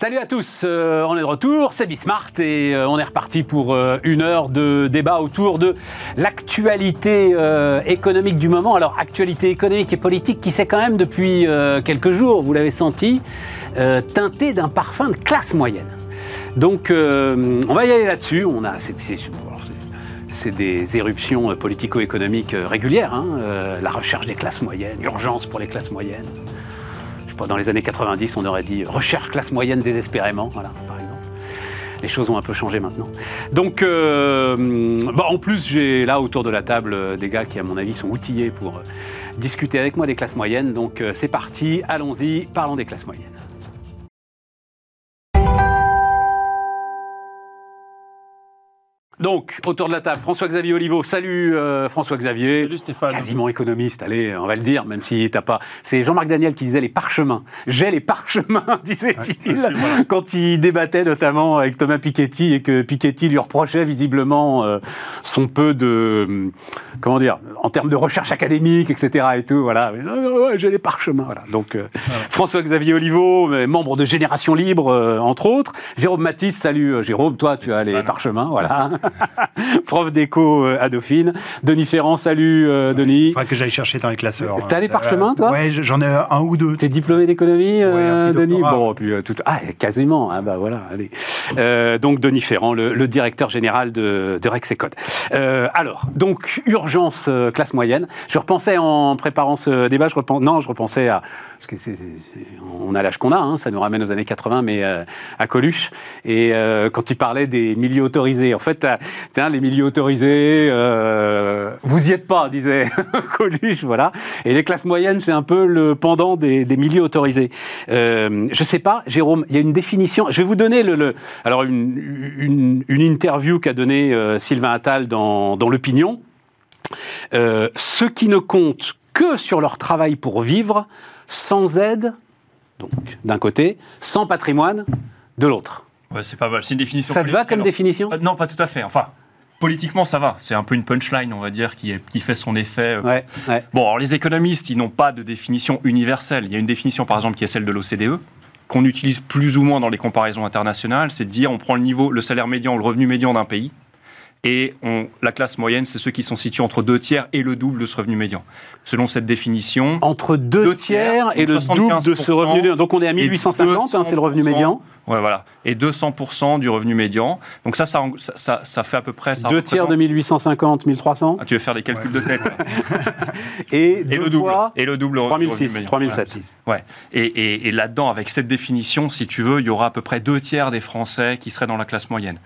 Salut à tous, euh, on est de retour, c'est Bismart et euh, on est reparti pour euh, une heure de débat autour de l'actualité économique du moment. Alors actualité économique et politique qui s'est quand même depuis quelques jours, vous l'avez senti, teintée d'un parfum de classe moyenne. Donc on va y aller là-dessus, on a... c'est des éruptions politico-économiques régulières, hein, la recherche des classes moyennes, urgence pour les classes moyennes dans les années 90, on aurait dit recherche classe moyenne désespérément, voilà, par exemple. Les choses ont un peu changé maintenant. Donc, euh, en plus, j'ai là autour de la table euh, des gars qui, à mon avis, sont outillés pour euh, discuter avec moi des classes moyennes. Donc, c'est parti, allons-y, parlons des classes moyennes. Donc, autour de la table, François-Xavier Oliveau. Salut euh, François-Xavier. Salut Stéphane. Quasiment économiste, allez, on va le dire, même si t'as pas. C'est Jean-Marc Daniel qui disait les parchemins. J'ai les parchemins, disait-il, quand il débattait notamment avec Thomas Piketty et que Piketty lui reprochait visiblement euh, son peu de. Comment dire En termes de recherche académique, etc. et tout, voilà. J'ai les parchemins, voilà. Donc, euh, François-Xavier Oliveau, membre de Génération Libre, entre autres. Jérôme Matisse, salut Jérôme, toi tu as les parchemins, voilà. prof d'éco euh, à Dauphine. Denis Ferrand, salut euh, Denis. Il faudrait que j'aille chercher dans les classeurs. T'as les parchemins, toi Ouais, j'en ai un ou deux. T'es diplômé d'économie, euh, Denis Bon, puis tout... Ah, quasiment, ah bah voilà, allez. donc Denis Ferrand, le, directeur général de, de Rexecode. alors, donc, urgence classe moyenne. Je repensais en préparant ce débat, je repense, non, je repensais à... Parce que on a l'âge qu'on a, hein, ça nous ramène aux années 80, mais à Coluche. Et quand il parlait des milieux autorisés, en fait, tiens, les milieux autorisés, euh, vous y êtes pas, disait Coluche, voilà. Et les classes moyennes, c'est un peu le pendant des, milieux autorisés. Euh, je sais pas, Jérôme, il y a une définition. Je vais vous donner alors une, interview qu'a donnée euh, Sylvain Attal dans, dans l'opinion. Euh, ceux qui ne comptent que sur leur travail pour vivre, sans aide, donc d'un côté, sans patrimoine, de l'autre. Ouais, c'est pas mal. C'est une définition. Ça te va comme définition euh, Non, pas tout à fait. Enfin, politiquement, ça va. C'est un peu une punchline, on va dire, qui, qui fait son effet. Ouais, ouais. Bon, alors les économistes, ils n'ont pas de définition universelle. Il y a une définition, par exemple, qui est celle de l'OCDE, qu'on utilise plus ou moins dans les comparaisons internationales. C'est de dire, on prend le niveau, le salaire médian, le revenu médian d'un pays, et on, la classe moyenne, c'est ceux qui sont situés entre deux tiers et le double de ce revenu médian. Selon cette définition. Entre deux, tiers, et le double de ce revenu médian. Donc on est à 1850, hein, c'est le revenu médian. Ouais, voilà. Et 200% du revenu médian. Donc ça, ça, ça, ça fait à peu près... Ça deux tiers de 1850, 1300 ah, Tu veux faire des calculs de tête. et, le double. Et le double 3006, 3007. Ouais. Et, et, et là-dedans, avec cette définition, si tu veux, il y aura à peu près deux tiers des Français qui seraient dans la classe moyenne.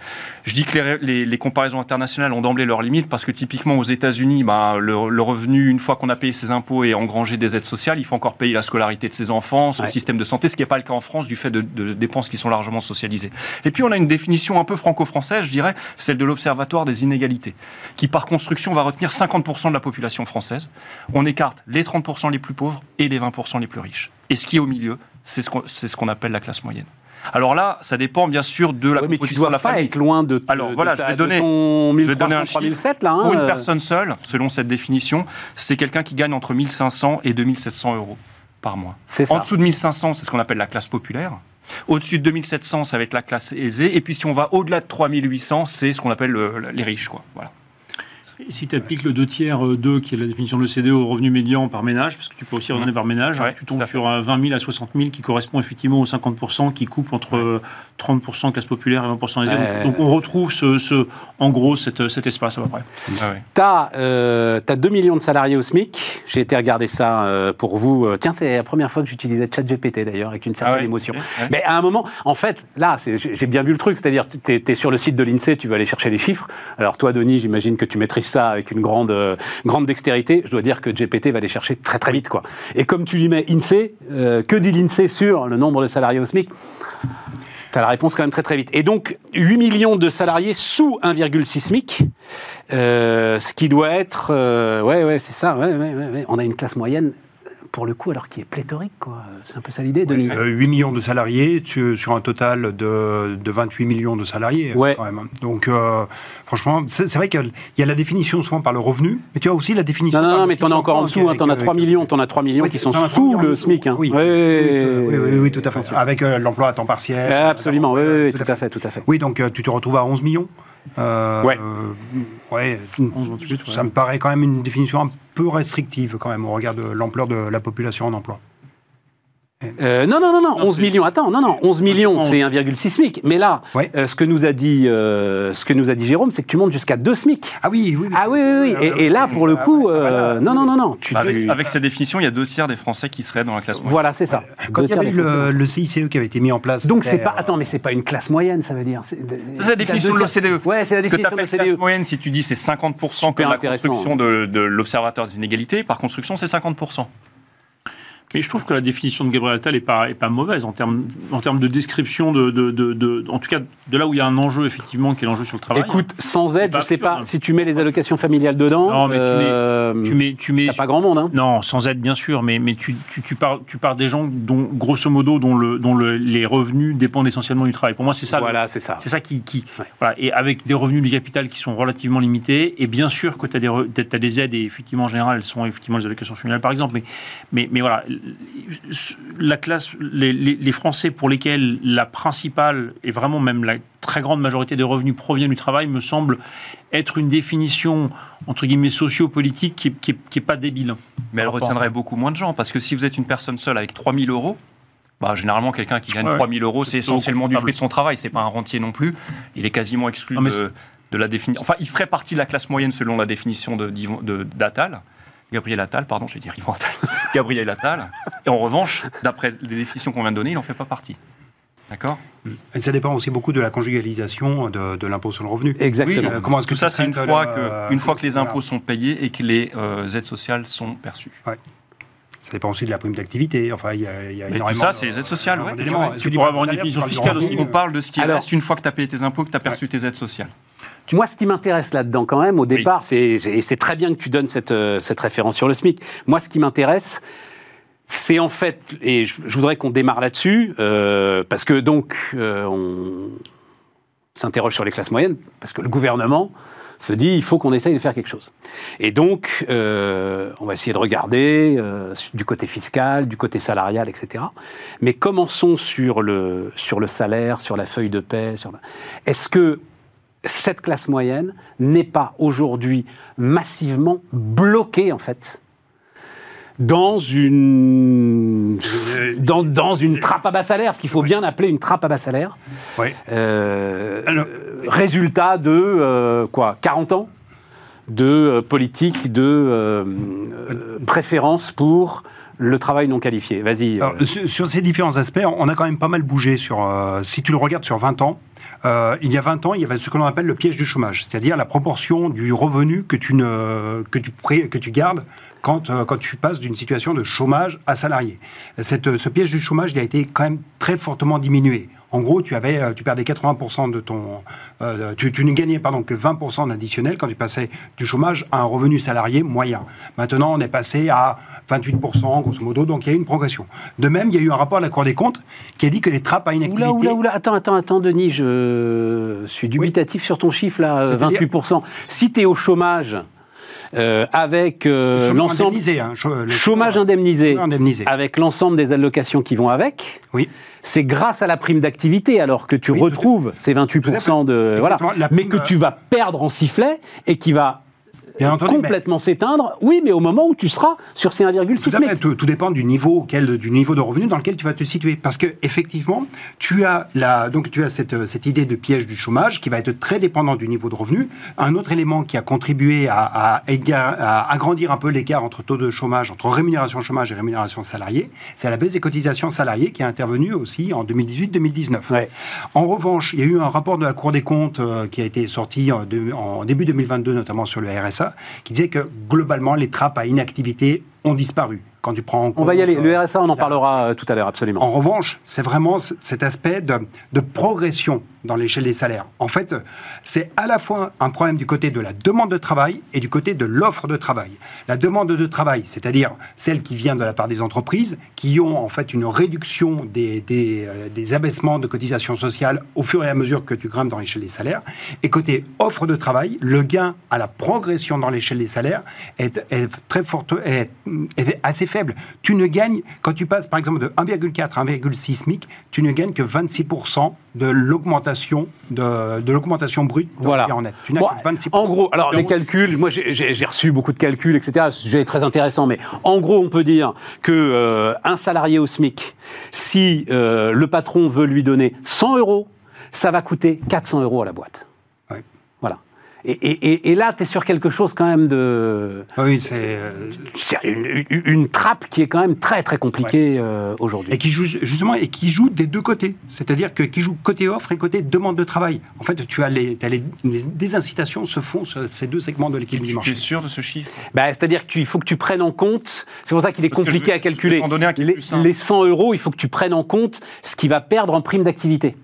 Je dis que les, les, comparaisons internationales ont d'emblée leurs limites parce que typiquement aux États-Unis, bah, le, revenu, une fois qu'on a payé ses impôts et engrangé des aides sociales, il faut encore payer la scolarité de ses enfants, son système de santé, ce qui n'est pas le cas en France du fait de, de dépenses qui sont largement socialisées. Et puis on a une définition un peu franco-française, je dirais, celle de l'Observatoire des inégalités, qui par construction va retenir 50% de la population française. On écarte les 30% les plus pauvres et les 20% les plus riches. Et ce qui est au milieu, c'est ce qu'on appelle la classe moyenne. Alors là, ça dépend bien sûr de la oui, mais tu dois de la pas être loin de, Alors voilà, je vais donner, ton je vais donner un 3007 là. Hein, Pour une euh. personne seule, selon cette définition, c'est quelqu'un qui gagne entre 1500 et 2700 euros par mois. En dessous de 1500, c'est ce qu'on appelle la classe populaire. Au-dessus de 2700, ça va être la classe aisée. Et puis si on va au-delà de 3800, c'est ce qu'on appelle les riches. Quoi. Voilà. Et si tu appliques le 2 tiers 2, euh, qui est la définition de l'OCDE au revenu médian par ménage, parce que tu peux aussi redonner par ménage, tu tombes sur un 20 000 à 60 000 qui correspond effectivement aux 50% qui coupe entre 30% classe populaire et 20% aisée. Donc, on retrouve ce, en gros cet, cet espace à peu près. Ah tu as, euh, 2 millions de salariés au SMIC. J'ai été regarder ça euh, pour vous. Euh, tiens, c'est la première fois que j'utilisais ChatGPT d'ailleurs, avec une certaine ah émotion. Mais à un moment, en fait, là, j'ai bien vu le truc, c'est-à-dire tu es, es, sur le site de l'INSEE, tu veux aller chercher les chiffres. Alors toi, Denis, j'imagine que tu maîtrises ça avec une grande, euh, grande dextérité, je dois dire que GPT va les chercher très très vite. Quoi. Et comme tu lui mets INSEE, euh, que dit l'INSEE sur le nombre de salariés au SMIC tu as la réponse quand même très très vite. Et donc, 8 millions de salariés sous 1,6 SMIC, euh, ce qui doit être... ouais, ouais, c'est ça, on a une classe moyenne pour le coup, alors qu'il est pléthorique, quoi. C'est un peu ça l'idée, Denis. 8 millions de salariés sur un total de, de 28 millions de salariés, ouais. quand même. Donc, franchement, c'est vrai qu'il y a la définition souvent par le revenu, mais tu as aussi la définition. Non, non, non mais tu en as encore en dessous, hein, tu en as 3 millions, tu en as 3 millions qui sont sous le SMIC. Hein. Oui. Oui, oui, oui, tout à fait. Avec l'emploi à temps partiel. Absolument, oui, oui, tout à fait, tout à fait. Oui, donc tu te retrouves à 11 millions. Euh, ouais. ouais, ça me paraît quand même une définition un peu restrictive quand même au regard de l'ampleur de la population en emploi. Euh, non, non, non, non, 11 millions. Attends, non, non, 11 millions, c'est 1,6 SMIC. Mais là, euh, ce que nous a dit, euh, ce que nous a dit Jérôme, c'est que tu montes jusqu'à 2 SMIC. Ah oui, oui. oui. Ah oui, oui, oui. Et, là, pour le coup, non, non, non, non. Tu, avec, avec cette définition, il y a deux tiers des Français qui seraient dans la classe moyenne. Voilà, c'est ça. Quand il y avait le, le, CICE qui avait été mis en place. Donc c'est pas. Attends, mais c'est pas une classe moyenne, ça veut dire. C'est la définition de l'OCDE. Ouais, c'est la définition de l'OCDE. classe moyenne, si tu dis c'est 50% comme la construction de l'Observatoire des inégalités, par construction, c'est 50%. Mais je trouve que la définition de Gabriel Attal n'est pas, est pas mauvaise en termes, en termes de description, de, de, de, en tout cas de là où il y a un enjeu, effectivement, qui est l'enjeu sur le travail. Écoute, sans aide, je ne sais pas, si tu mets les allocations familiales dedans, non, mais tu mets, tu mets, pas grand monde. Hein. Non, sans aide, bien sûr, mais, mais tu, tu, tu, parles, tu parles des gens dont, grosso modo, dont, le, dont le, les revenus dépendent essentiellement du travail. Pour moi, c'est ça. Voilà, c'est ça. C'est ça qui. qui voilà, et avec des revenus du capital qui sont relativement limités, et bien sûr que tu as, as, des aides, et effectivement, en général, elles sont effectivement les allocations familiales, par exemple, mais, mais, mais voilà la classe, les, Français pour lesquels la principale et vraiment même la très grande majorité des revenus proviennent du travail me semble être une définition entre guillemets sociopolitique qui, qui, qui est pas débile. Mais elle retiendrait beaucoup moins de gens parce que si vous êtes une personne seule avec 3000 euros, bah, généralement, quelqu'un qui gagne 3000 euros, c'est essentiellement du fruit de son travail. C'est pas un rentier non plus. Il est quasiment exclu de, de, la définition. Enfin, il ferait partie de la classe moyenne selon la définition. De, de, Gabriel Attal, pardon, j'ai dit Yvan Attal, Gabriel Attal. Et en revanche, d'après les définitions qu'on vient de donner, il n'en fait pas partie. D'accord? Et ça dépend aussi beaucoup de la conjugalisation de, l'impôt sur le revenu. Exactement. Oui, comment est-ce que ça, c'est une, fois que, une fois que les impôts sont payés et que les euh, aides sociales sont perçues. Ouais. Ça dépend aussi de la prime d'activité. Enfin, il y a, y a énormément. Tout ça, c'est les aides sociales. Ouais. Tu, pourras avoir une définition fiscale aussi. On parle de ce qui reste une fois que tu as payé tes impôts, que tu as perçu tes aides sociales. Moi, ce qui m'intéresse là-dedans, quand même, au départ, c'est très bien que tu donnes cette, euh, cette référence sur le SMIC. Moi, ce qui m'intéresse, c'est en fait, et je, voudrais qu'on démarre là-dessus, euh, parce que donc, euh, on s'interroge sur les classes moyennes, parce que le gouvernement se dit il faut qu'on essaye de faire quelque chose. Et donc, on va essayer de regarder du côté fiscal, du côté salarial, etc. Mais commençons sur le, sur le salaire, sur la feuille de. Sur Est-ce que cette classe moyenne n'est pas aujourd'hui massivement bloquée, en fait, dans une, dans, une trappe à bas salaire, ce qu'il faut bien appeler une trappe à bas salaire. Euh, résultat de, euh, quoi, 40 ans de euh, politique de préférence pour le travail non qualifié. Vas-y. Sur, ces différents aspects, on a quand même pas mal bougé. Sur, si tu le regardes sur 20 ans, euh, il y a 20 ans, il y avait ce que l'on appelle le piège du chômage, c'est-à-dire la proportion du revenu que tu, ne, que tu, que tu gardes quand, euh, quand tu passes d'une situation de chômage à salarié. Ce piège du chômage, il a été quand même très fortement diminué. En gros, tu, avais, euh, tu perdais 80% de ton. Euh, tu, ne gagnais pardon, que 20% d'additionnel quand tu passais du chômage à un revenu salarié moyen. Maintenant, on est passé à 28%, grosso modo, donc il y a eu une progression. De même, il y a eu un rapport à la Cour des comptes qui a dit que les trappes à inactivité. Oula, oula, oula, attends, attends, attends, Denis, je suis dubitatif sur ton chiffre là, 28%. Si tu es au chômage. Euh, avec l'ensemble hein, chômage indemnisé, indemnisé, avec l'ensemble des allocations qui vont avec. Oui c'est grâce à la prime d'activité, alors que tu retrouves ces 28% de. Voilà, mais que tu vas perdre en sifflet et qui va complètement s'éteindre. Oui, mais au moment où tu seras sur ces 1,6 tout, tout, dépend du niveau, du niveau de revenu dans lequel tu vas te situer. Parce que effectivement, tu as, la, donc, tu as cette, cette idée de piège du chômage qui va être très dépendant du niveau de revenu. Un autre élément qui a contribué à, à, agrandir un peu l'écart entre taux de chômage, entre rémunération chômage et rémunération salariée, c'est la baisse des cotisations salariées qui a intervenu aussi en 2018-2019. En revanche, il y a eu un rapport de la Cour des comptes euh, qui a été sorti en début 2022, notamment sur le RSA qui disait que globalement, les trappes à inactivité ont disparu. Quand tu prends on va y aller. Le RSA, on en parlera tout à l'heure, absolument. En revanche, c'est vraiment cet aspect de, de progression dans l'échelle des salaires. En fait, c'est à la fois un problème du côté de la demande de travail et du côté de l'offre de travail. La demande de travail, c'est-à-dire celle qui vient de la part des entreprises, qui ont en fait une réduction des, des, euh, des abaissements de cotisations sociales au fur et à mesure que tu grimpes dans l'échelle des salaires. Et côté offre de travail, le gain à la progression dans l'échelle des salaires est, est très forte, est, est, assez faible. Tu ne gagnes, quand tu passes par exemple de 1,4 à 1,6 SMIC, tu ne gagnes que 26% de l'augmentation de, de l'augmentation brute voilà. en net. Tu n'as que 26%. En gros, alors les calculs, moi j'ai reçu beaucoup de calculs, etc. Ce sujet est très intéressant, mais en gros, on peut dire que euh, un salarié au SMIC, si euh, le patron veut lui donner 100 euros, ça va coûter 400 euros à la boîte. Et, là, tu es sur quelque chose quand même de. Oui, c'est. Une, une, trappe qui est quand même très très compliquée euh, aujourd'hui. Et qui joue justement et qui joue des deux côtés. C'est-à-dire que qui joue côté offre et côté demande de travail. En fait, tu as les, as les, désincitations se font sur ces deux segments de l'équilibre du marché. Tu es sûr de ce chiffre? Bah, C'est-à-dire qu'il faut que tu prennes en compte. C'est pour ça qu'il est compliqué à calculer. Les, les 100 euros, il faut que tu prennes en compte ce qui va perdre en prime d'activité.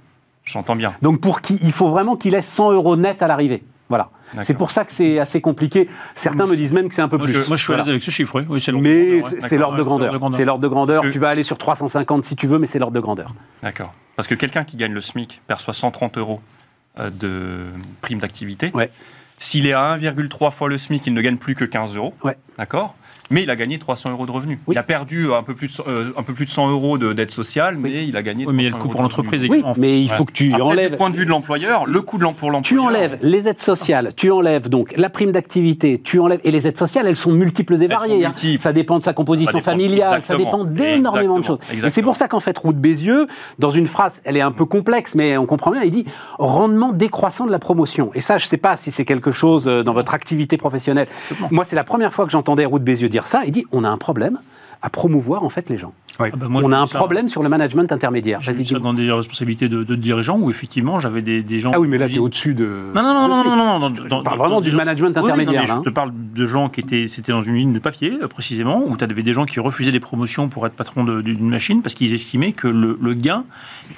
J'entends bien. Donc pour qui, il faut vraiment qu'il laisse 100 euros net à l'arrivée. Voilà. C'est pour ça que c'est assez compliqué. Certains me disent même que c'est un peu plus. moi, je suis à l'aise avec ce chiffre, oui. mais c'est l'ordre de grandeur. C'est l'ordre de grandeur. Tu vas aller sur 350 si tu veux, mais c'est l'ordre de grandeur. D'accord. Parce que quelqu'un qui gagne le SMIC perçoit 130 euros euh, de prime d'activité. Ouais. S'il est à 1,3 fois le SMIC, il ne gagne plus que 15 euros. Ouais. D'accord mais il a gagné 300 euros de revenus. Il a perdu un peu plus de, euh, un peu plus de 100 euros d'aide sociale, mais il a gagné. Oui, mais il y a le coût pour l'entreprise. Oui, mais il faut que tu enlèves. Du point de vue de l'employeur, le coût de pour l'employeur. Tu enlèves les aides sociales, tu enlèves donc la prime d'activité, tu enlèves et les aides sociales, elles sont multiples et variées. Hein. Ça dépend de sa composition familiale, ça dépend d'énormément de choses. Et c'est pour ça qu'en fait, Route Bézieux, dans une phrase, elle est un peu complexe, mais on comprend bien. Il dit rendement décroissant de la promotion. Et ça, je ne sais pas si c'est quelque chose euh, dans votre activité professionnelle. Moi, c'est la première fois que j'entendais Route Bézieux dire ça. Il dit on a un problème à promouvoir en fait les gens. Ah bah on a un problème sur le management intermédiaire. J'ai ça dans des responsabilités de, dirigeants où effectivement j'avais des, gens. Ah oui, mais là tu es au-dessus de. Non, non, non, non, non, non. parle vraiment du management intermédiaire. je te parle de gens qui étaient, c'était dans une ligne de papier euh, précisément, où tu avais des gens qui refusaient des promotions pour être patron d'une machine parce qu'ils estimaient que le, gain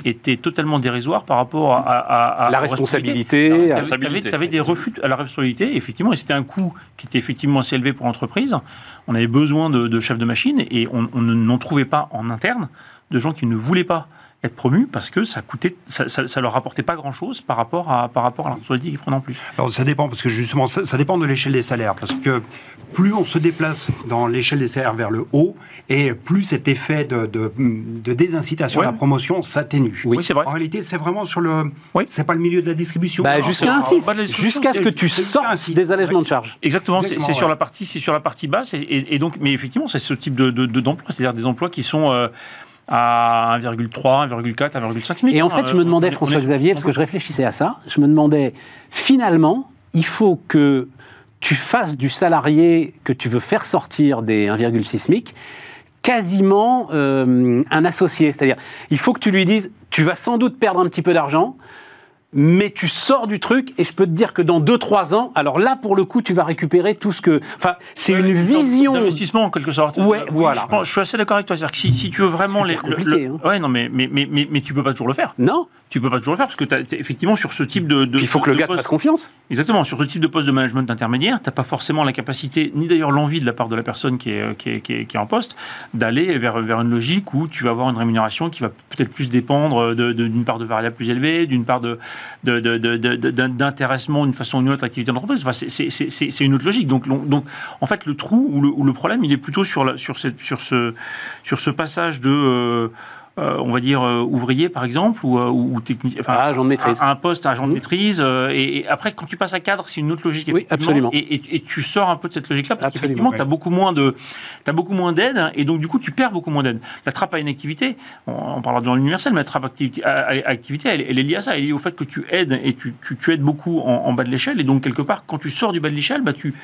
était totalement dérisoire par rapport à, la responsabilité. Tu avais, des refus à la responsabilité, effectivement, et c'était un coût qui était effectivement assez élevé pour l'entreprise. On avait besoin de, chefs de machine et on n'en trouvait pas en interne de gens qui ne voulaient pas être promus parce que ça coûtait, ça, ça, leur rapportait pas grand chose par rapport à par rapport à la responsabilité qu'ils prenaient en plus. Alors ça dépend parce que justement ça, ça dépend de l'échelle des salaires parce que plus on se déplace dans l'échelle des salaires vers le haut et plus cet effet de, de, de désincitation à la promotion s'atténue. Oui, c'est vrai. En réalité, c'est vraiment sur le, oui. c'est pas le milieu de la distribution. Bah, jusqu'à un 6, jusqu'à ce que tu sortes des allègements de charges. Exactement, c'est sur la partie, c'est sur la partie basse et, et, donc, mais effectivement, c'est ce type de d'emploi, c'est-à-dire des emplois qui sont euh, à 1,3, 1,4, 1,5 SMIC. Et en fait, je me demandais, François-Xavier, parce que je réfléchissais à ça, je me demandais, finalement, il faut que tu fasses du salarié que tu veux faire sortir des 1,6 SMIC quasiment euh, un associé. C'est-à-dire, il faut que tu lui dises, tu vas sans doute perdre un petit peu d'argent, mais tu sors du truc et je peux te dire que dans 2-3 ans, alors là pour le coup tu vas récupérer tout ce que... Enfin, c'est une vision... D'investissement en quelque sorte. Ouais, voilà. Je, suis assez d'accord avec toi. C'est-à-dire que si, si, tu veux vraiment... les, compliqué, hein. Ouais, non, mais, mais, mais, mais, mais tu peux pas toujours le faire. Non tu peux pas toujours le faire parce que as, effectivement sur ce type de, il faut que le gars te fasse confiance. Exactement, sur ce type de poste de management intermédiaire, tu n'as pas forcément la capacité ni d'ailleurs l'envie de la part de la personne qui est, qui est, qui est, en poste d'aller vers, vers une logique où tu vas avoir une rémunération qui va peut-être plus dépendre d'une part de variable plus élevée, d'une part de, d'intéressement d'une façon ou d'une autre activité d'entreprise. Enfin, c'est une autre logique. Donc, donc en fait le trou ou le, ou le problème il est plutôt sur, la, sur, cette, sur, ce, sur ce passage de euh, euh, on va dire euh, ouvrier par exemple ou, euh, ou technicien, enfin ah, agent de maîtrise, un, poste agent de mmh. maîtrise. Et, après, quand tu passes à cadre, c'est une autre logique. Oui, absolument. Et, tu sors un peu de cette logique-là parce qu'effectivement, tu as beaucoup moins de, as beaucoup moins d'aide et donc du coup, tu perds beaucoup moins d'aide. La trappe à une activité, on, parlera dans l'universel, mais la trappe à activité, activité elle, est liée à ça. Elle est liée au fait que tu aides et tu, tu, aides beaucoup en, en, bas de l'échelle. Et donc quelque part, quand tu sors du bas de l'échelle, bah tu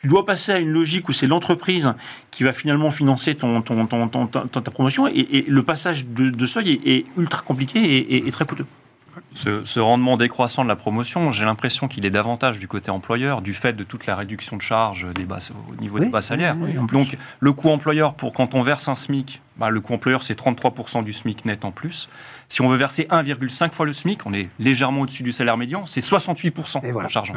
tu dois passer à une logique où c'est l'entreprise qui va finalement financer ton, ton, ta promotion et, le passage de, seuil est, ultra compliqué et, très coûteux. ce, rendement décroissant de la promotion, j'ai l'impression qu'il est davantage du côté employeur, du fait de toute la réduction de charges des au niveau des bas salaires. Donc, le coût employeur, pour quand on verse un SMIC, bah, le coût employeur, c'est 33% du SMIC net en plus. Si on veut verser 1,5 fois le SMIC, on est légèrement au-dessus du salaire médian, c'est 68% en charge.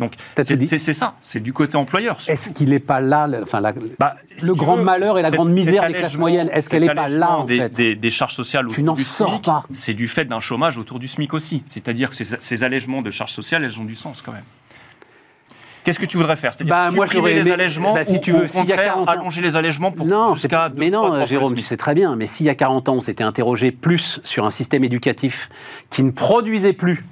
Donc c'est ça, c'est du côté employeur. Est-ce qu'il n'est pas là, enfin, bah, le grand malheur et la grande misère des classes moyennes Est-ce qu'elle n'est pas là en des, fait des, charges sociales Tu n'en sors pas. C'est du fait d'un chômage autour du SMIC aussi. C'est-à-dire que ces, ces allègements de charges sociales, elles ont du sens quand même. Qu'est-ce que tu voudrais faire? C'est-à-dire bah, supprimer les allègements bah, si tu veux, s'il y a 40 ans... allonger les allègements pour non, jusqu'à Mais non, Jérôme, tu sais très bien, mais s'il y a 40 ans, on s'était interrogé plus sur un système éducatif qui ne produisait plus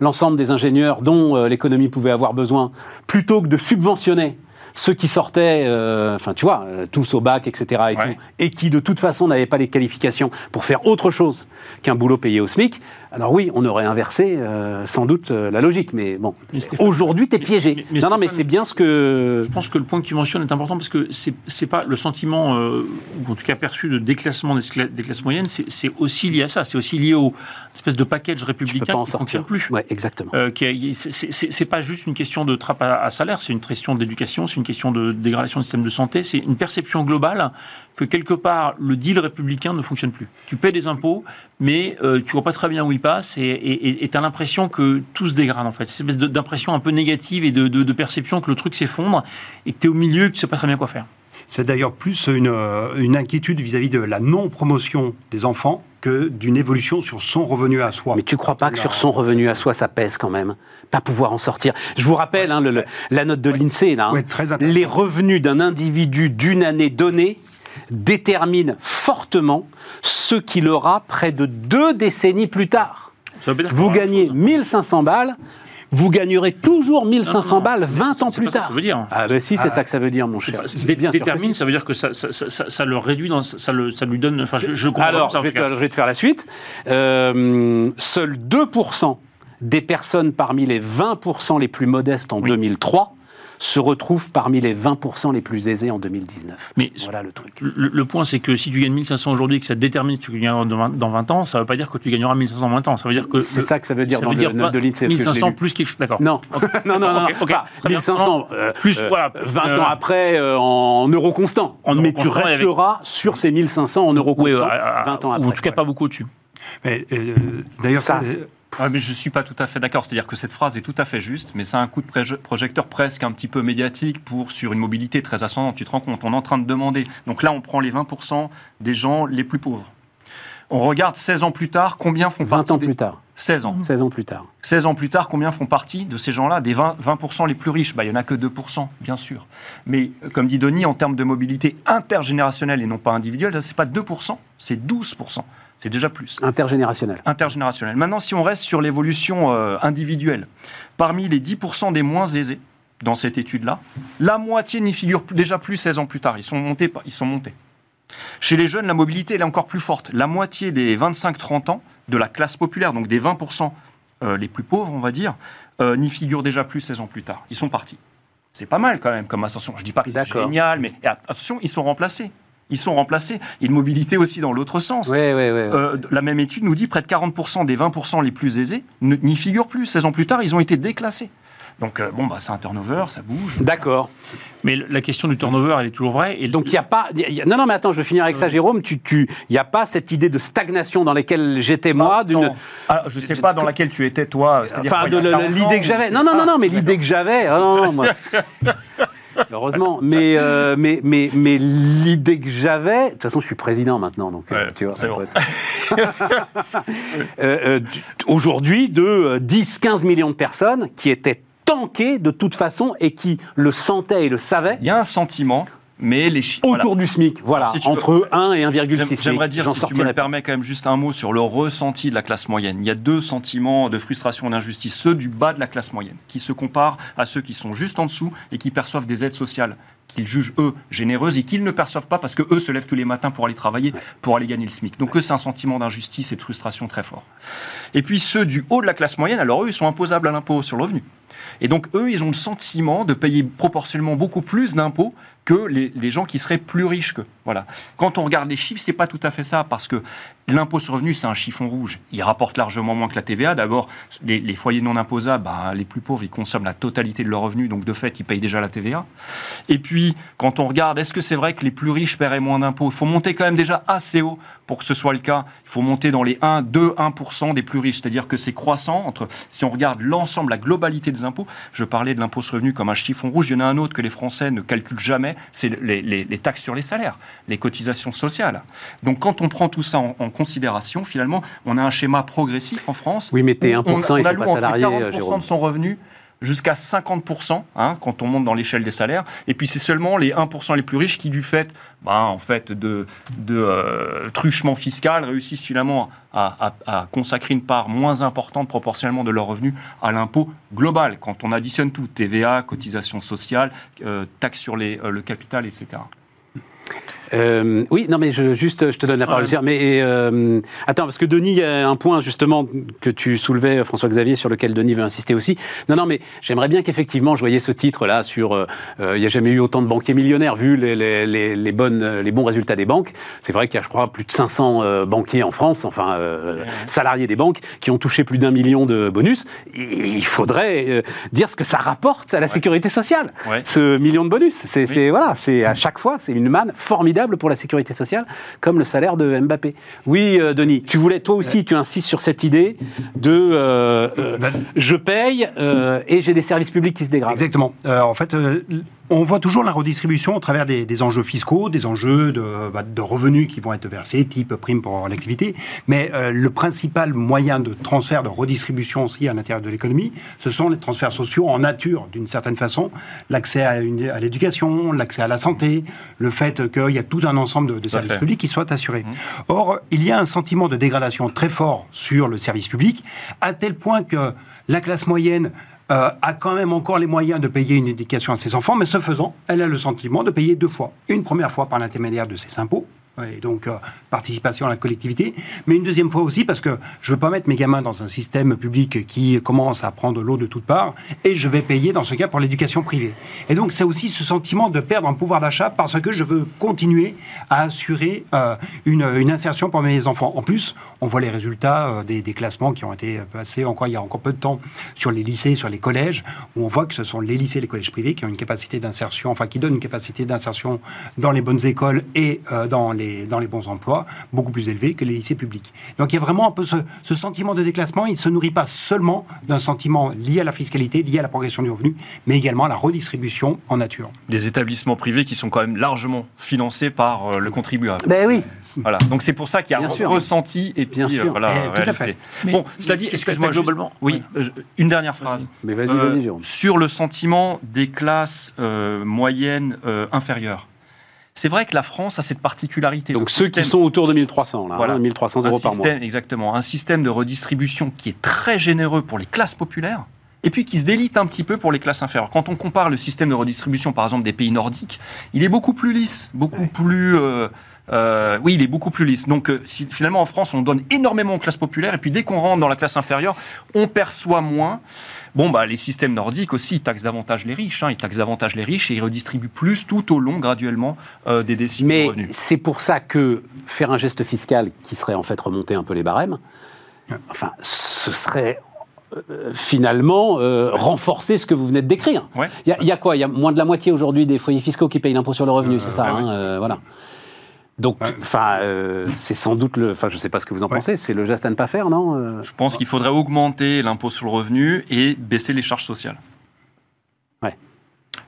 l'ensemble des ingénieurs dont euh, l'économie pouvait avoir besoin, plutôt que de subventionner ceux qui sortaient, euh, enfin tu vois, euh, tous au bac, etc. Et, tout, et qui de toute façon n'avaient pas les qualifications pour faire autre chose qu'un boulot payé au SMIC, alors oui, on aurait inversé euh, sans doute la logique. Mais bon, aujourd'hui, tu es piégé. non, non, mais c'est bien ce que... Je pense que le point que tu mentionnes est important parce que c'est pas le sentiment, ou en tout cas perçu de déclassement des, classes moyennes, c'est aussi lié à ça. C'est aussi lié au espèce de package républicain qui ne fonctionne plus. Ouais, exactement. c'est pas juste une question de trappe à, à salaire, c'est une question d'éducation, c'est une question de dégradation du système de santé, c'est une perception globale que quelque part le deal républicain ne fonctionne plus. Tu paies des impôts, mais euh, tu vois pas très bien où il passe et tu as l'impression que tout se dégrade en fait. C'est une espèce d'impression un peu négative et de, perception que le truc s'effondre et que tu es au milieu et que tu sais pas très bien quoi faire. C'est d'ailleurs plus une, euh, une inquiétude vis-à-vis de la non-promotion des enfants que d'une évolution sur son revenu à soi. Mais tu crois pas que sur son revenu à soi, ça pèse quand même? Pas pouvoir en sortir. Je vous rappelle hein, la note de l'INSEE, là. Hein. les revenus d'un individu d'une année donnée déterminent fortement ce qu'il aura près de deux décennies plus tard. Vous gagnez 1500 balles, vous gagnerez toujours 1500 balles 20 ans plus tard. Ça veut dire. Ah ben si, c'est ah. ça que ça veut dire, mon cher. Bien détermine, ça veut dire que ça, ça, ça, le réduit, dans, ça, le, ça lui donne... Je, je Alors, je vais, te, je vais, te, faire la suite. Euh, seuls 2% des personnes parmi les 20% les plus modestes en 2003 se retrouvent parmi les 20% les plus aisés en 2019. Mais voilà le truc. Le, point, c'est que si tu gagnes 1500 aujourd'hui et que ça détermine si tu gagneras dans 20 ans, ça ne veut pas dire que tu gagneras 1500 dans 20 ans. Ça veut dire que. C'est ça que ça veut dire dans le note de l'INSEE. 1500 plus quelque chose. D'accord. Non. non, non, non. 1500 euh, plus, euh, voilà. 20 euh, ans après en euros constants. mais tu resteras sur ces 1500 en euros constants 20 ans après. Ou en tout cas, pas beaucoup au-dessus. D'ailleurs, ça. Ah, mais je ne suis pas tout à fait d'accord. C'est-à-dire que cette phrase est tout à fait juste, mais c'est un coup de projecteur presque un petit peu médiatique pour sur une mobilité très ascendante. Tu te rends compte On est en train de demander. Donc là, on prend les 20% des gens les plus pauvres. On regarde 16 ans plus tard, combien font 20 ans plus tard. 16 ans. 16 ans plus tard. 16 ans plus tard, combien font partie de ces gens-là Des 20%, 20 les plus riches? Bah, Il n'y en a que 2%, bien sûr. Mais comme dit Denis, en termes de mobilité intergénérationnelle et non pas individuelle, ce n'est pas 2%, c'est 12%. C'est déjà plus. Intergénérationnel. Intergénérationnel. Maintenant, si on reste sur l'évolution euh, individuelle, parmi les 10% des moins aisés dans cette étude-là, la moitié n'y figure déjà plus 16 ans plus tard. Ils sont montés. Ils sont montés. Chez les jeunes, la mobilité est encore plus forte. La moitié des 25-30 ans de la classe populaire, donc des 20% euh, les plus pauvres, on va dire, euh, n'y figurent déjà plus 16 ans plus tard. Ils sont partis. C'est pas mal quand même comme ascension. Je ne dis pas que c'est génial, mais attention, ils sont remplacés ils sont remplacés. Une mobilité aussi dans l'autre sens. Euh, la même étude nous dit près de 40% des 20% les plus aisés n'y figurent plus. 16 ans plus tard, ils ont été déclassés. Donc, euh, bon, bah, c'est un turnover, ça bouge. D'accord. Mais la question du turnover, elle est toujours vraie. Et donc, il n'y a pas. non, non, mais attends, je vais finir avec ça, Jérôme. Il tu, n'y a pas cette idée de stagnation dans laquelle j'étais moi. D'une. Ah, je ne sais pas dans laquelle tu étais, toi. Enfin, l'idée que j'avais. Non, non, non, non, mais l'idée que j'avais. Ah, non, non, moi. Heureusement. Mais, euh, mais, mais, mais l'idée que j'avais. De toute façon, je suis président maintenant, donc euh, tu vois. Euh, aujourd'hui, de 10-15 millions de personnes qui étaient tankées de toute façon et qui le sentaient et le savaient. Il y a un sentiment mais les Autour du SMIC, voilà, entre 1 et 1,6 J'aimerais dire, si tu me permets quand même juste un mot sur le ressenti de la classe moyenne. Il y a deux sentiments de frustration et d'injustice. Ceux du bas de la classe moyenne, qui se comparent à ceux qui sont juste en dessous et qui perçoivent des aides sociales qu'ils jugent, eux, généreuses et qu'ils ne perçoivent pas parce qu'eux se lèvent tous les matins pour aller travailler, pour aller gagner le SMIC. Donc eux, c'est un sentiment d'injustice et de frustration très fort. Et puis ceux du haut de la classe moyenne, alors eux, ils sont imposables à l'impôt sur le revenu. Et donc, eux, ils ont le sentiment de payer proportionnellement beaucoup plus d'impôts que les, gens qui seraient plus riches que. Voilà. Quand on regarde les chiffres, c'est pas tout à fait ça, parce que l'impôt sur revenu, c'est un chiffon rouge. Il rapporte largement moins que la TVA. D'abord, les, foyers non imposables, bah, les plus pauvres, ils consomment la totalité de leurs revenus, donc de fait, ils payent déjà la TVA. Et puis, quand on regarde, est-ce que c'est vrai que les plus riches paieraient moins d'impôts? Il faut monter quand même déjà assez haut pour que ce soit le cas. Il faut monter dans les 1, 2, 1% des plus riches. C'est-à-dire que c'est croissant entre, si on regarde l'ensemble, la globalité des impôts, je parlais de l'impôt sur revenu comme un chiffon rouge, il y en a un autre que les Français ne calculent jamais c'est les, taxes sur les salaires, les cotisations sociales. Donc quand on prend tout ça en, considération, finalement, on a un schéma progressif en France. Oui, mettez 1%, on, on, sont pas salariés, 40% de son revenu jusqu'à 50% hein, quand on monte dans l'échelle des salaires. Et puis c'est seulement les 1% les plus riches qui, du fait, bah, de, euh, truchement fiscal, réussissent finalement à, consacrer une part moins importante proportionnellement de leurs revenus à l'impôt global. Quand on additionne tout, TVA, cotisation sociale, euh, taxes sur euh, le capital, etc. Euh, oui, non, mais je, juste, je te donne la parole. Mais euh, attends, parce que Denis, il y a un point justement que tu soulevais, François-Xavier, sur lequel Denis veut insister aussi. Non, non, mais j'aimerais bien qu'effectivement, je voyais ce titre-là sur euh, il n'y a jamais eu autant de banquiers millionnaires, vu les, les, les, bonnes, les bons résultats des banques. C'est vrai qu'il y a, je crois, plus de 500 banquiers en France, enfin, salariés des banques, qui ont touché plus d'un million de bonus. il faudrait dire ce que ça rapporte à la sécurité sociale, ce million de bonus. C'est voilà, c'est à chaque fois, c'est une manne formidable pour la sécurité sociale, comme le salaire de Mbappé. Oui, euh, Denis, tu voulais, toi aussi, tu insistes sur cette idée de euh, euh, ben- je paye et j'ai des services publics qui se dégradent. Exactement. en fait, on voit toujours la redistribution au travers des, enjeux fiscaux, des enjeux bah, de, revenus qui vont être versés, type prime pour l'activité. Mais euh, le principal moyen de transfert, de redistribution aussi à l'intérieur de l'économie, ce sont les transferts sociaux en nature, d'une certaine façon. L'accès à, l'éducation, l'accès à la santé, le fait qu'il y a tout un ensemble de, services publics qui soient assurés. Mmh. Or, il y a un sentiment de dégradation très fort sur le service public, à tel point que la classe moyenne euh, a quand même encore les moyens de payer une éducation à ses enfants, mais ce faisant, elle a le sentiment de payer deux fois. Une première fois par l'intermédiaire de ses impôts, et donc euh, participation à la collectivité, mais une deuxième fois aussi parce que je ne veux pas mettre mes gamins dans un système public qui commence à prendre l'eau de toutes parts, et je vais payer dans ce cas pour l'éducation privée. Et donc c'est aussi ce sentiment de perdre un pouvoir d'achat parce que je veux continuer à assurer euh, une, une, insertion pour mes enfants. En plus, on voit les résultats euh, des, classements qui ont été passés encore il y a encore peu de temps sur les lycées, sur les collèges, où on voit que ce sont les lycées, les collèges privés qui ont une capacité d'insertion, enfin qui donnent une capacité d'insertion dans les bonnes écoles et dans les dans les bons emplois, beaucoup plus élevés que les lycées publics. Donc il y a vraiment un peu ce, sentiment de déclassement. Il ne se nourrit pas seulement d'un sentiment lié à la fiscalité, lié à la progression du revenu, mais également à la redistribution en nature. Des établissements privés qui sont quand même largement financés par euh, le contribuable. Ben oui. Voilà. Donc c'est pour ça qu'il y a un ressenti et puis Bien sûr. Euh, voilà, eh, tout à fait. bon, cela dit, excuse-moi globalement. Oui, une dernière phrase. Mais vas-y, vas-y, euh, Sur le sentiment des classes moyennes inférieures. C'est vrai que la France a cette particularité. Donc ceux qui sont autour de 1300, là, voilà. 1300 euros par mois. Exactement. Un système de redistribution qui est très généreux pour les classes populaires et puis qui se délite un petit peu pour les classes inférieures. Quand on compare le système de redistribution, par exemple, des pays nordiques, il est beaucoup plus lisse, beaucoup plus... Euh, euh, oui, il est beaucoup plus lisse. Donc, euh, finalement, en France, on donne énormément aux classes populaires, et puis dès qu'on rentre dans la classe inférieure, on perçoit moins. Bon, bah, les systèmes nordiques aussi, ils taxent davantage les riches. Hein, ils taxent davantage les riches et ils redistribuent plus tout au long, graduellement, euh, des décisions Mais de revenus. c'est pour ça que faire un geste fiscal qui serait en fait remonter un peu les barèmes, enfin, ce serait euh, finalement euh, renforcer ce que vous venez de décrire. Il y, a quoi? Il y a moins de la moitié aujourd'hui des foyers fiscaux qui payent l'impôt sur le revenu, c'est ça hein, Voilà. Donc, enfin, euh, c'est sans doute le. Enfin, je ne sais pas ce que vous en pensez. C'est le geste à ne pas faire, non euh Je pense qu'il faudrait augmenter l'impôt sur le revenu et baisser les charges sociales. Ouais.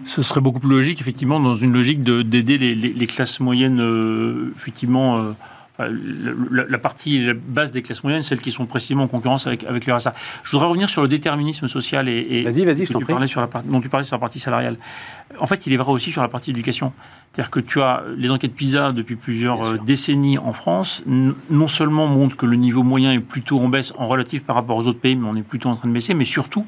Ce serait beaucoup plus logique, effectivement, dans une logique d'aider les, classes moyennes, euh, effectivement. La, partie la base des classes moyennes, celles qui sont précisément en concurrence avec, avec le RSA. Je voudrais revenir sur le déterminisme social et, vas-y, vas-y, je t'en prie. Sur la, dont tu parlais sur la partie salariale. En fait, il est vrai aussi sur la partie éducation. C'est-à-dire que tu as les enquêtes PISA depuis plusieurs euh, décennies en France, non seulement montrent que le niveau moyen est plutôt en baisse en relatif par rapport aux autres pays, mais on est plutôt en train de baisser, mais surtout,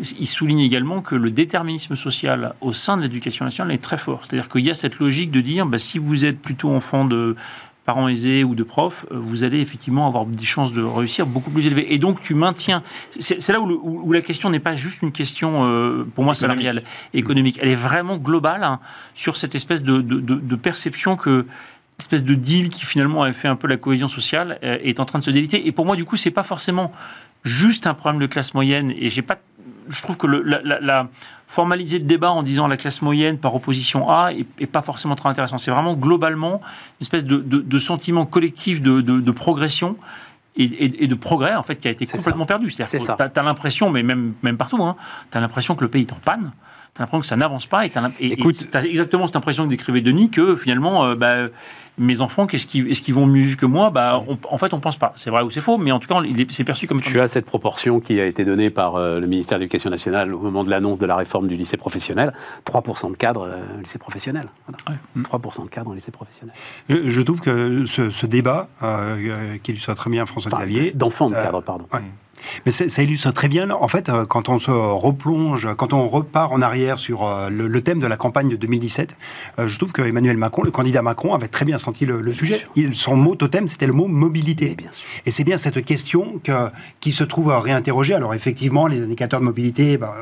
ils soulignent également que le déterminisme social au sein de l'éducation nationale est très fort. C'est-à-dire qu'il y a cette logique de dire, bah, si vous êtes plutôt enfant de parents aisés ou de profs, euh, vous allez effectivement avoir des chances de réussir beaucoup plus élevées. Et donc, tu maintiens. C'est là où, la question n'est pas juste une question, euh, pour moi, salariale, économique. Elle est vraiment globale hein, sur cette espèce de, de, perception que espèce de deal qui finalement a fait un peu la cohésion sociale euh, est en train de se déliter. Et pour moi, du coup, c'est pas forcément juste un problème de classe moyenne. Et j'ai pas, je trouve que la, formaliser le débat en disant la classe moyenne par opposition à est, pas forcément très intéressant. C'est vraiment globalement une espèce de, sentiment collectif de, progression et, de progrès en fait qui a été complètement perdu. C'est-à-dire que tu as, l'impression, mais même, même partout, hein, tu as l'impression que le pays est en panne tu as l'impression que ça n'avance pas et tu as, exactement cette impression que décrivait Denis que finalement, euh, bah, mes enfants, qu'est-ce qu'ils, est-ce qu'ils vont mieux que moi? Bah, En fait, on ne pense pas. C'est vrai ou c'est faux, mais en tout cas, c'est perçu comme... Tu as cette proportion qui a été donnée par euh, le ministère de l'Éducation nationale au moment de l'annonce de la réforme du lycée professionnel. 3% de cadres euh, lycée professionnel. 3% de cadres en lycée professionnel. Je trouve que ce, débat, qui illustre très bien François Clavier... D'enfants de cadres, pardon. Mais ça illustre très bien, en fait, euh, quand on se replonge, quand on repart en arrière sur euh, le, thème de la campagne de 2017, euh, je trouve que Emmanuel Macron, le candidat Macron, avait très bien senti le, sujet. Il, son mot totem, c'était le mot mobilité. Et c'est bien cette question que, qui se trouve réinterrogée. Alors effectivement, les indicateurs de mobilité, bah,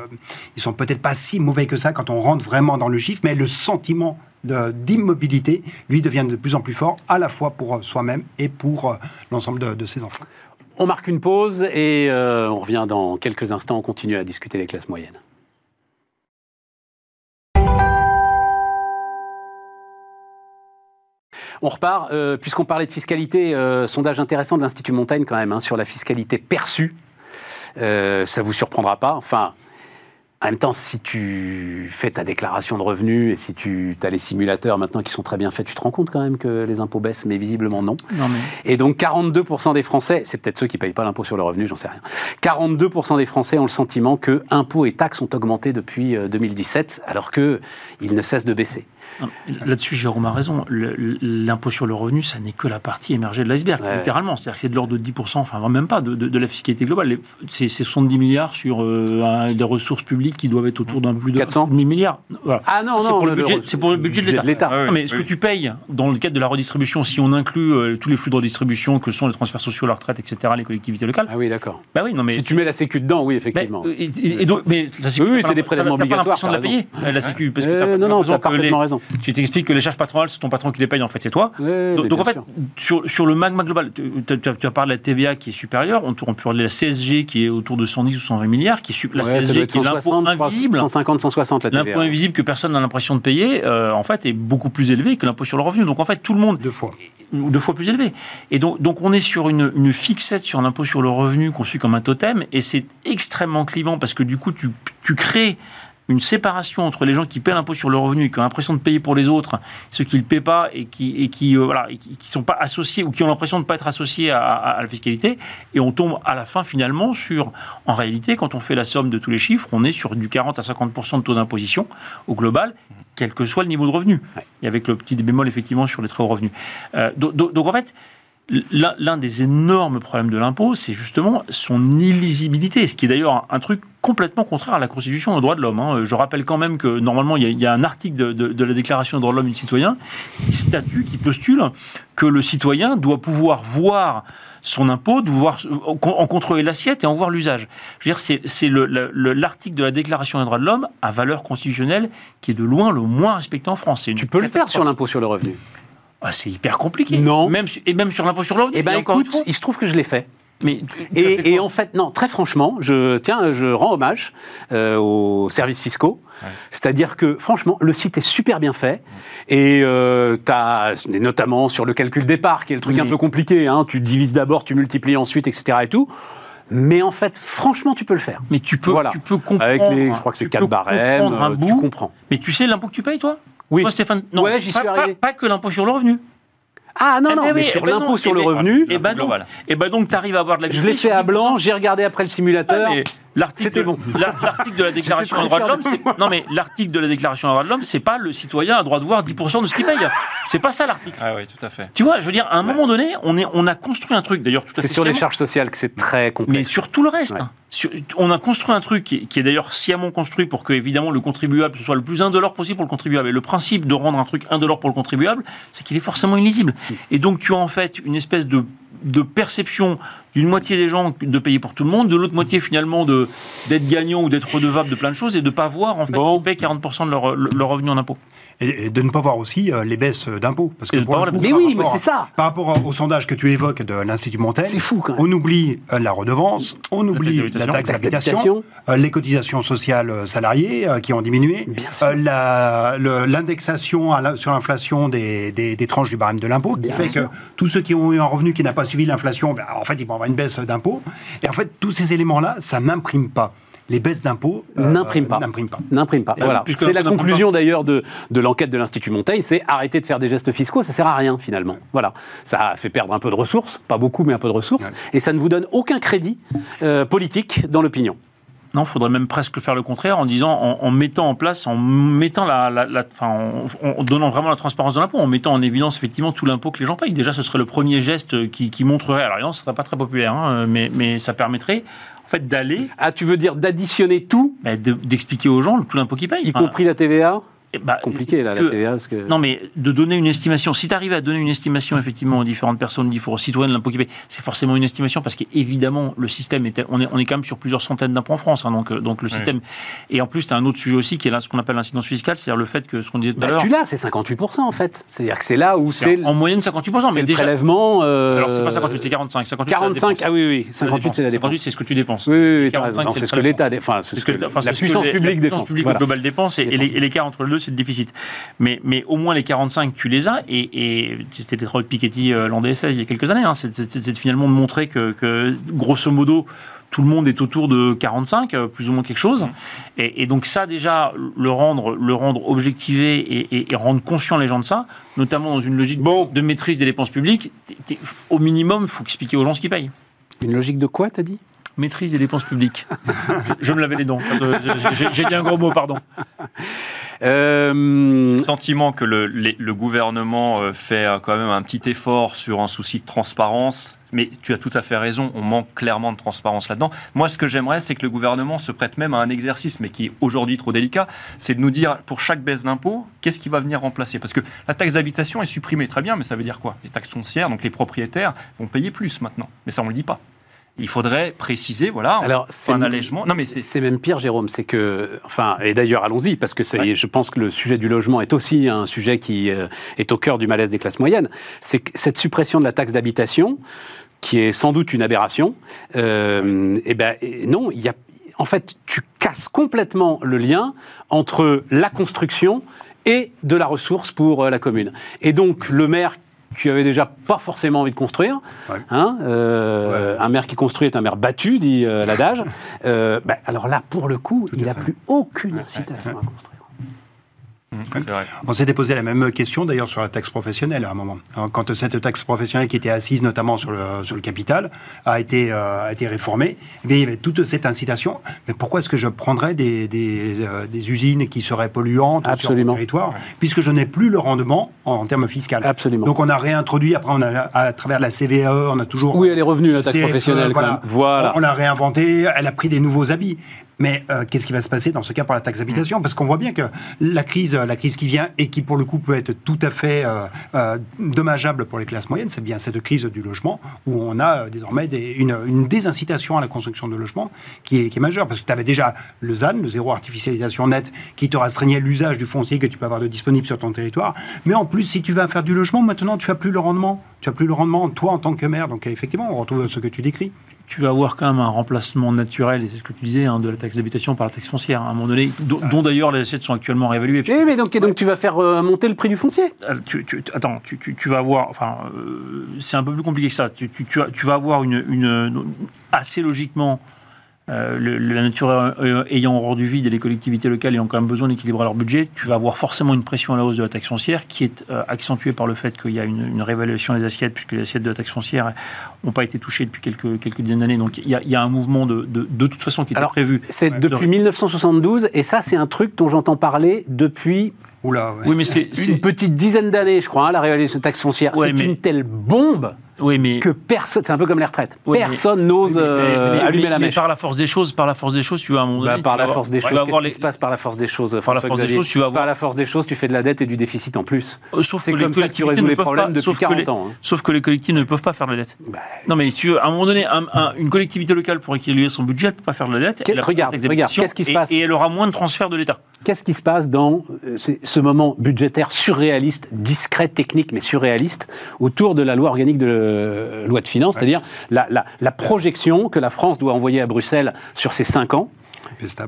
ils sont peut-être pas si mauvais que ça quand on rentre vraiment dans le chiffre, mais le sentiment d'immobilité, lui, devient de plus en plus fort, à la fois pour soi-même et pour l'ensemble de, de ses enfants. On marque une pause et euh, on revient dans quelques instants. On continue à discuter des classes moyennes. On repart, euh, puisqu'on parlait de fiscalité, euh, sondage intéressant de l'Institut Montaigne quand même, hein, sur la fiscalité perçue. ça vous surprendra pas. Enfin, en même temps, si tu fais ta déclaration de revenus et si tu as les simulateurs maintenant qui sont très bien faits, tu te rends compte quand même que les impôts baissent, mais visiblement non. Et donc 42% des Français, c'est peut-être ceux qui ne payent pas l'impôt sur le revenu, j'en sais rien. 42% des Français ont le sentiment que impôts et taxes ont augmenté depuis 2017, euh, alors qu'ils ne cessent de baisser. Là-dessus, Jérôme a raison. L'impôt sur le revenu, ça n'est que la partie émergée de l'iceberg, littéralement. C'est-à-dire que c'est de l'ordre de 10%, enfin même pas, de, la fiscalité globale. C'est 70 milliards sur euh, des ressources publiques qui doivent être autour d'un peu plus de 400 milliards. Ah non, non, c'est pour, le budget de l'État. Ah mais ce que tu payes dans le cadre de la redistribution, si on inclut euh, tous les flux de redistribution que sont les transferts sociaux, la retraite, etc., les collectivités locales. Ah oui, d'accord. Bah oui, non, mais si tu mets la Sécu dedans, oui, effectivement. Mais, et, donc, mais oui, c'est des prélèvements obligatoires. Tu pas l'impression de la payer, la Sécu. Parce que euh, non, non, tu as parfaitement raison. Tu t'expliques que les charges patronales, c'est ton patron qui les paye, en fait, c'est toi. donc, en fait, sur, le magma global, tu as parlé de la TVA qui est supérieure, on peut parler de la CSG qui est autour de 110 ou 120 milliards, qui est la CSG qui est l'impôt invisible. 150, 160 la TVA. L'impôt invisible que personne n'a l'impression de payer, euh, en fait, est beaucoup plus élevé que l'impôt sur le revenu. Donc en fait, tout le monde. Deux fois. Deux fois plus élevé. Et donc, donc on est sur une, une fixette sur l'impôt sur le revenu conçu comme un totem, et c'est extrêmement clivant parce que du coup, tu, tu crées une séparation entre les gens qui paient l'impôt sur le revenu et qui ont l'impression de payer pour les autres, ceux qui ne le paient pas et qui et qui euh, voilà qui, sont pas associés ou qui ont l'impression de ne pas être associés à, la fiscalité. Et on tombe à la fin finalement sur en réalité quand on fait la somme de tous les chiffres on est sur du 40 à 50% de taux d'imposition au global quel que soit le niveau de revenu. Et avec le petit bémol effectivement sur les très hauts revenus euh, donc en fait L'un des énormes problèmes de l'impôt, c'est justement son illisibilité, ce qui est d'ailleurs un, truc complètement contraire à la Constitution des droits de l'homme. Hein. Je rappelle quand même que normalement, il y a, un article de, la Déclaration des droits de l'homme et du citoyen qui statue, qui postule que le citoyen doit pouvoir voir son impôt, devoir en contrôler l'assiette et en voir l'usage. Je veux dire, c'est l'article de la Déclaration des droits de l'homme à valeur constitutionnelle qui est de loin le moins respecté en France. Tu peux le faire sur l'impôt sur le revenu ah, c'est hyper compliqué. Non. Même, et même sur l'impôt sur le Eh bien, écoute, il se trouve que je l'ai fait. Mais, et, en fait, non, très franchement, je, tiens, je rends hommage euh, aux services fiscaux. C'est-à-dire que, franchement, le site est super bien fait. Et euh, as, notamment sur le calcul départ, qui est le truc un peu compliqué, hein, tu divises d'abord, tu multiplies ensuite, etc. Et tout. Mais en fait, franchement, tu peux le faire. Mais tu peux, tu peux comprendre. Avec les, je crois que c'est 4 barèmes, un bout, tu comprends. Mais tu sais l'impôt que tu payes, toi? Oui. Stéphane, non, ouais, j'y suis arrivé. Pas, que l'impôt sur le revenu. Ah non, eh non, ben mais, sur eh ben l'impôt sur eh le ben, revenu. Et ben, donc, et ben donc, tu arrives à avoir de la Je l'ai fait à blanc, j'ai regardé après le simulateur. Ah, l'article bon. l'article de la Déclaration des droits de l'homme, c'est non mais l'article de la Déclaration des droits de l'homme, c'est pas le citoyen a droit de voir 10% de ce qu'il paye. C'est pas ça l'article. Ah oui, tout à fait. Tu vois, je veux dire, à un moment donné, on, est, on a construit un truc, d'ailleurs, tout à fait. C'est sur les charges sociales que c'est très complexe. Mais sur tout le reste. on a construit un truc qui, est d'ailleurs sciemment construit pour que, évidemment, le contribuable soit le plus indolore possible pour le contribuable. Et le principe de rendre un truc indolore pour le contribuable, c'est qu'il est forcément illisible. Et donc, tu as en fait une espèce de de perception d'une moitié des gens de payer pour tout le monde, de l'autre moitié finalement d'être gagnant ou d'être redevable de plein de choses et de ne pas voir en fait qu'ils paient 40% de leur, leur revenu en impôt et, de ne pas voir aussi euh, les baisses d'impôts. Parce que mais oui, mais c'est ça. Par rapport au sondage que tu évoques de l'Institut Montaigne, c'est fou. Quand même. On oublie euh, la redevance, on oublie la taxe d'habitation, euh, les cotisations sociales salariées qui ont diminué, l'indexation sur l'inflation des, des, tranches du barème de l'impôt, qui fait que tous ceux qui ont eu un revenu qui n'a pas suivi l'inflation, ben, en fait, ils vont avoir une baisse d'impôts. Et en fait, tous ces éléments-là, ça n'imprime pas les baisses d'impôts euh, n'impriment pas. N'impriment pas. Voilà. C'est la conclusion d'ailleurs de, de l'enquête de l'Institut Montaigne, c'est arrêter de faire des gestes fiscaux, ça sert à rien finalement. Voilà. Ça fait perdre un peu de ressources, pas beaucoup, mais un peu de ressources, et ça ne vous donne aucun crédit euh, politique dans l'opinion. Non, il faudrait même presque faire le contraire en disant, en, mettant en place, en mettant la, la, en, donnant vraiment la transparence de l'impôt, en mettant en évidence effectivement tout l'impôt que les gens payent. Déjà, ce serait le premier geste qui, montrerait. Alors, évidemment, ce serait pas très populaire, hein, mais, mais ça permettrait fait d'aller. Ah, tu veux dire d'additionner tout D'expliquer aux gens tout l'impôt qu'ils payent. Y compris la TVA bah, compliqué là, la TVA. Non, mais de donner une estimation. Si tu arrives à donner une estimation effectivement aux différentes personnes, aux citoyens de l'impôt qui c'est forcément une estimation parce qu'évidemment le système est, on est, on est quand même sur plusieurs centaines d'impôts en France. Hein, donc, euh, donc le système. Et en plus, tu as un autre sujet aussi qui est là, ce qu'on appelle l'incidence fiscale, c'est-à-dire le fait que ce qu'on disait tout à bah, l'heure. Tu l'as, c'est 58% en fait. C'est-à-dire que c'est là où c'est. En moyenne 58%. Mais le prélèvement. Euh... Alors c'est pas 58, c'est 45. 58, 45, ah oui, oui. 58, c'est la dépense. 58, c'est ce que tu dépenses. Oui, oui, oui. 45, c'est ce que l'État dépense. La puissance publique dépense. La puissance publique globale dépense et l'écart entre les deux, c'est le déficit. Mais, mais au moins les 45, tu les as. Et, c'était Detroit Piketty euh, l'an DSS il y a quelques années. Hein, c'est finalement de montrer que, grosso modo, tout le monde est autour de 45, euh, plus ou moins quelque chose. Et, donc ça, déjà, le rendre, le rendre objectivé et, rendre conscient les gens de ça, notamment dans une logique de maîtrise des dépenses publiques, au minimum, il faut expliquer aux gens ce qu'ils payent. Une logique de quoi, t'as dit? Maîtrise des dépenses publiques. je, me lavais les dents. J'ai dit un gros mot, pardon. Euh... Sentiment que le, le, gouvernement euh, fait euh, quand même un petit effort sur un souci de transparence, mais tu as tout à fait raison, on manque clairement de transparence là-dedans. Moi, ce que j'aimerais, c'est que le gouvernement se prête même à un exercice, mais qui est aujourd'hui trop délicat, c'est de nous dire, pour chaque baisse d'impôt, qu'est-ce qui va venir remplacer? Parce que la taxe d'habitation est supprimée, très bien, mais ça veut dire quoi? Les taxes foncières, donc les propriétaires, vont payer plus maintenant. Mais ça, on ne le dit pas il faudrait préciser, voilà, Alors, c'est un allègement. Non, mais c'est même pire, Jérôme, c'est que, enfin, et d'ailleurs, allons-y, parce que je pense que le sujet du logement est aussi un sujet qui euh, est au cœur du malaise des classes moyennes. C'est que cette suppression de la taxe d'habitation, qui est sans doute une aberration, euh, et eh ben non, il y a, en fait, tu casses complètement le lien entre la construction et de la ressource pour euh, la commune. Et donc, le maire qui avait déjà pas forcément envie de construire. Hein, euh, un maire qui construit est un maire battu, dit euh, l'adage. Euh, bah, alors là, pour le coup, il n'a plus aucune incitation à construire. On s'était posé la même question d'ailleurs sur la taxe professionnelle à un moment. Quand cette taxe professionnelle qui était assise notamment sur le, sur le capital a été, euh, a été réformée, eh il y avait toute cette incitation. Mais pourquoi est-ce que je prendrais des, des, euh, des, usines qui seraient polluantes sur le territoire, puisque je n'ai plus le rendement en, termes fiscaux? Absolument. Donc on a réintroduit, après on a, à travers la CVAE, on a toujours... Oui, elle est revenue, la taxe professionnelle. Voilà. voilà. On l'a réinventée, elle a pris des nouveaux habits. Mais euh, qu'est-ce qui va se passer dans ce cas pour la taxe d'habitation? Parce qu'on voit bien que la crise, la crise qui vient et qui pour le coup peut être tout à fait euh, euh, dommageable pour les classes moyennes, c'est bien cette crise du logement où on a désormais une, désincitation à la construction de logements qui est, majeure. Parce que tu avais déjà le ZAN, le zéro artificialisation nette, qui te restreignait l'usage du foncier que tu peux avoir de disponible sur ton territoire. Mais en plus, si tu vas faire du logement, maintenant tu n'as plus le rendement. Tu n'as plus le rendement, toi en tant que maire. Donc effectivement, on retrouve ce que tu décris tu vas avoir quand même un remplacement naturel, et c'est ce que tu disais, hein, de la taxe d'habitation par la taxe foncière, à un moment donné, dont, d'ailleurs les assiettes sont actuellement réévaluées. Oui, mais donc, donc tu vas faire euh, monter le prix du foncier euh, Attends, tu, vas avoir, enfin, euh, c'est un peu plus compliqué que ça. Tu, vas avoir une, une assez logiquement euh, la nature euh, ayant horreur du vide et les collectivités locales ayant quand même besoin d'équilibrer leur budget, tu vas avoir forcément une pression à la hausse de la taxe foncière qui est euh, accentuée par le fait qu'il y a une, réévaluation des assiettes, puisque les assiettes de la taxe foncière n'ont pas été touchées depuis quelques, quelques dizaines d'années. Donc il y, a, un mouvement de, de, toute façon qui était prévu. C'est depuis 1972, et ça c'est un truc dont j'entends parler depuis Oula, Oui, mais c'est une petite dizaine d'années, je crois, hein, la réalisation de taxe foncière. c'est une telle bombe oui, mais que personne, c'est un peu comme les retraites. personne n'ose euh, allumer la mèche. par la force des choses, par la force des choses, tu vas à un moment bah, par la force des choses, qu'est-ce qui se passe par la force des choses Par la force des choses, tu vas Par la force des choses, tu fais de la dette et du déficit en plus. Euh, sauf c'est comme ça que tu résous les problèmes depuis 40 ans. Hein. Sauf que les collectivités ne peuvent pas faire de la dette. Bah, non, mais si à un moment donné, une collectivité locale pour équilibrer son budget, elle ne peut pas faire de la dette. Regarde, regarde, qu'est-ce qui se passe Et elle aura moins de transferts de l'État. Qu'est-ce qui se passe dans euh, ce moment budgétaire surréaliste, discret, technique, mais surréaliste, autour de la loi organique de loi de finances, c'est-à-dire la, la, projection que la France doit envoyer à Bruxelles sur ces cinq ans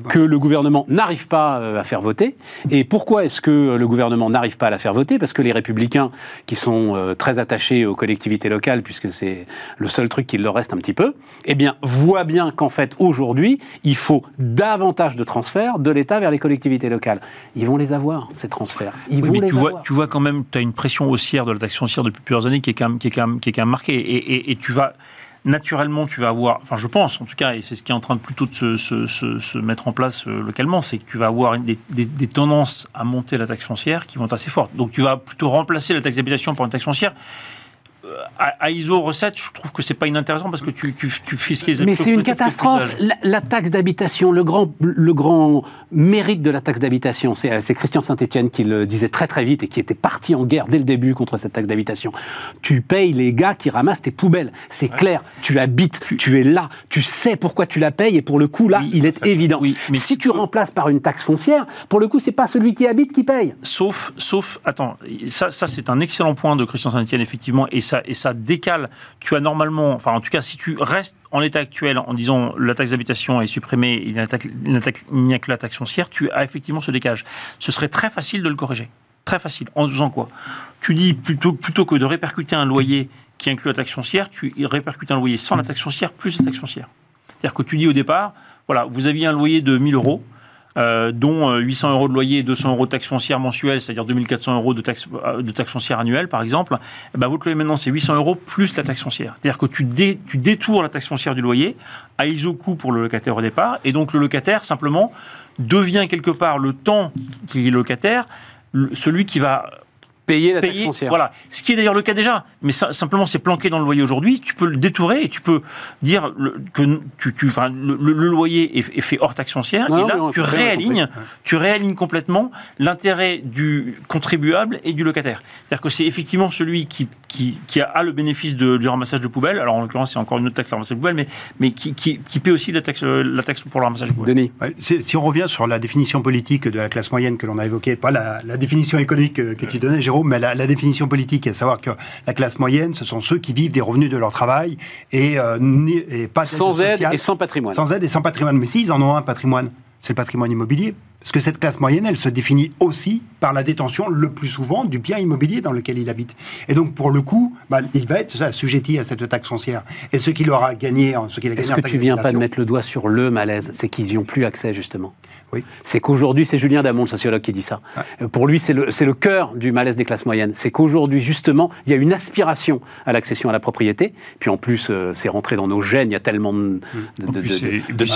que le gouvernement n'arrive pas euh, à faire voter. Et pourquoi est-ce que le gouvernement n'arrive pas à la faire voter? Parce que les républicains, qui sont euh, très attachés aux collectivités locales, puisque c'est le seul truc qui leur reste un petit peu, eh bien, voient bien qu'en fait, aujourd'hui, il faut davantage de transferts de l'État vers les collectivités locales. Ils vont les avoir, ces transferts. Ils vont les tu avoir. Vois, tu vois quand même, tu as une pression haussière de la taxe foncière depuis plusieurs années qui est quand même, qui est quand même, qui est quand même marquée. Et, et tu vas naturellement, tu vas avoir, enfin je pense en tout cas, et c'est ce qui est en train de plutôt de se, mettre en place euh, localement, c'est que tu vas avoir des, tendances à monter la taxe foncière qui vont être assez fortes. Donc tu vas plutôt remplacer la taxe d'habitation par une taxe foncière à, ISO recette, je trouve que c'est pas inintéressant parce que tu, tu, tu fiscalises. Mais c'est une catastrophe. La, taxe d'habitation, le grand, le grand mérite de la taxe d'habitation, c'est Christian Saint-Etienne qui le disait très très vite et qui était parti en guerre dès le début contre cette taxe d'habitation. Tu payes les gars qui ramassent tes poubelles. C'est clair. Tu habites, tu... es là, tu sais pourquoi tu la payes et pour le coup là, il est évident. Oui, mais si tu remplaces par une taxe foncière, pour le coup, c'est pas celui qui habite qui paye. Sauf, sauf, attends, ça, ça c'est un excellent point de Christian Saint-Etienne effectivement et ça, et ça décale, tu as normalement, enfin en tout cas si tu restes en l'état actuel en disant la taxe d'habitation est supprimée, il n'y a que la taxe foncière, tu as effectivement ce décalage. Ce serait très facile de le corriger. Très facile. En faisant quoi? Tu dis plutôt, plutôt que de répercuter un loyer qui inclut la taxe foncière, tu répercutes un loyer sans la taxe foncière plus la taxe foncière. C'est-à-dire que tu dis au départ, voilà, vous aviez un loyer de 1000 euros, euh, dont 800 euh, euros de loyer et 200 euros de taxe foncière mensuelle, c'est-à-dire 2400 euros de taxe, euh, de taxe foncière annuelle, par exemple, eh ben, votre loyer maintenant, c'est 800 euros plus la taxe foncière. C'est-à-dire que tu, dé, tu détours la taxe foncière du loyer à iso-coût pour le locataire au départ, et donc le locataire, simplement, devient quelque part le temps qu'il est locataire, celui qui va payer la taxe foncière. Voilà. Ce qui est d'ailleurs le cas déjà, mais simplement c'est planqué dans le loyer aujourd'hui. Tu peux le détourer et tu peux dire que tu, tu enfin, le, loyer est, fait hors taxe foncière. et là, tu réalignes, tu réalignes complètement l'intérêt du contribuable et du locataire. C'est-à-dire que c'est effectivement celui qui, qui, qui, a le bénéfice de, du ramassage de poubelles. Alors en l'occurrence, c'est encore une autre taxe, le ramassage de poubelles, mais, mais qui, qui, qui, paie aussi la taxe, la taxe pour le ramassage de poubelles. Denis. si on revient sur la définition politique de la classe moyenne que l'on a évoquée, pas la, la définition économique que, que tu donnais, Jérôme, mais la, définition politique est de savoir que la classe moyenne, ce sont ceux qui vivent des revenus de leur travail et, euh, pas sans aide et sans patrimoine. Sans aide et sans patrimoine. Mais s'ils en ont un patrimoine, c'est le patrimoine immobilier. Parce que cette classe moyenne, elle se définit aussi par la détention, le plus souvent, du bien immobilier dans lequel il habite. Et donc, pour le coup, bah, il va être assujetti à cette taxe foncière. Et ce qu'il aura gagné, ce qu'il a gagné Est-ce que tu viens pas de mettre le doigt sur le malaise? C'est qu'ils n'y ont plus accès, justement. C'est qu'aujourd'hui, c'est Julien Damon, le sociologue, qui dit ça. Euh, pour lui, c'est le, le cœur du malaise des classes moyennes. C'est qu'aujourd'hui, justement, il y a une aspiration à l'accession à la propriété. Puis en plus, euh, c'est rentré dans nos gènes. Il y a tellement de,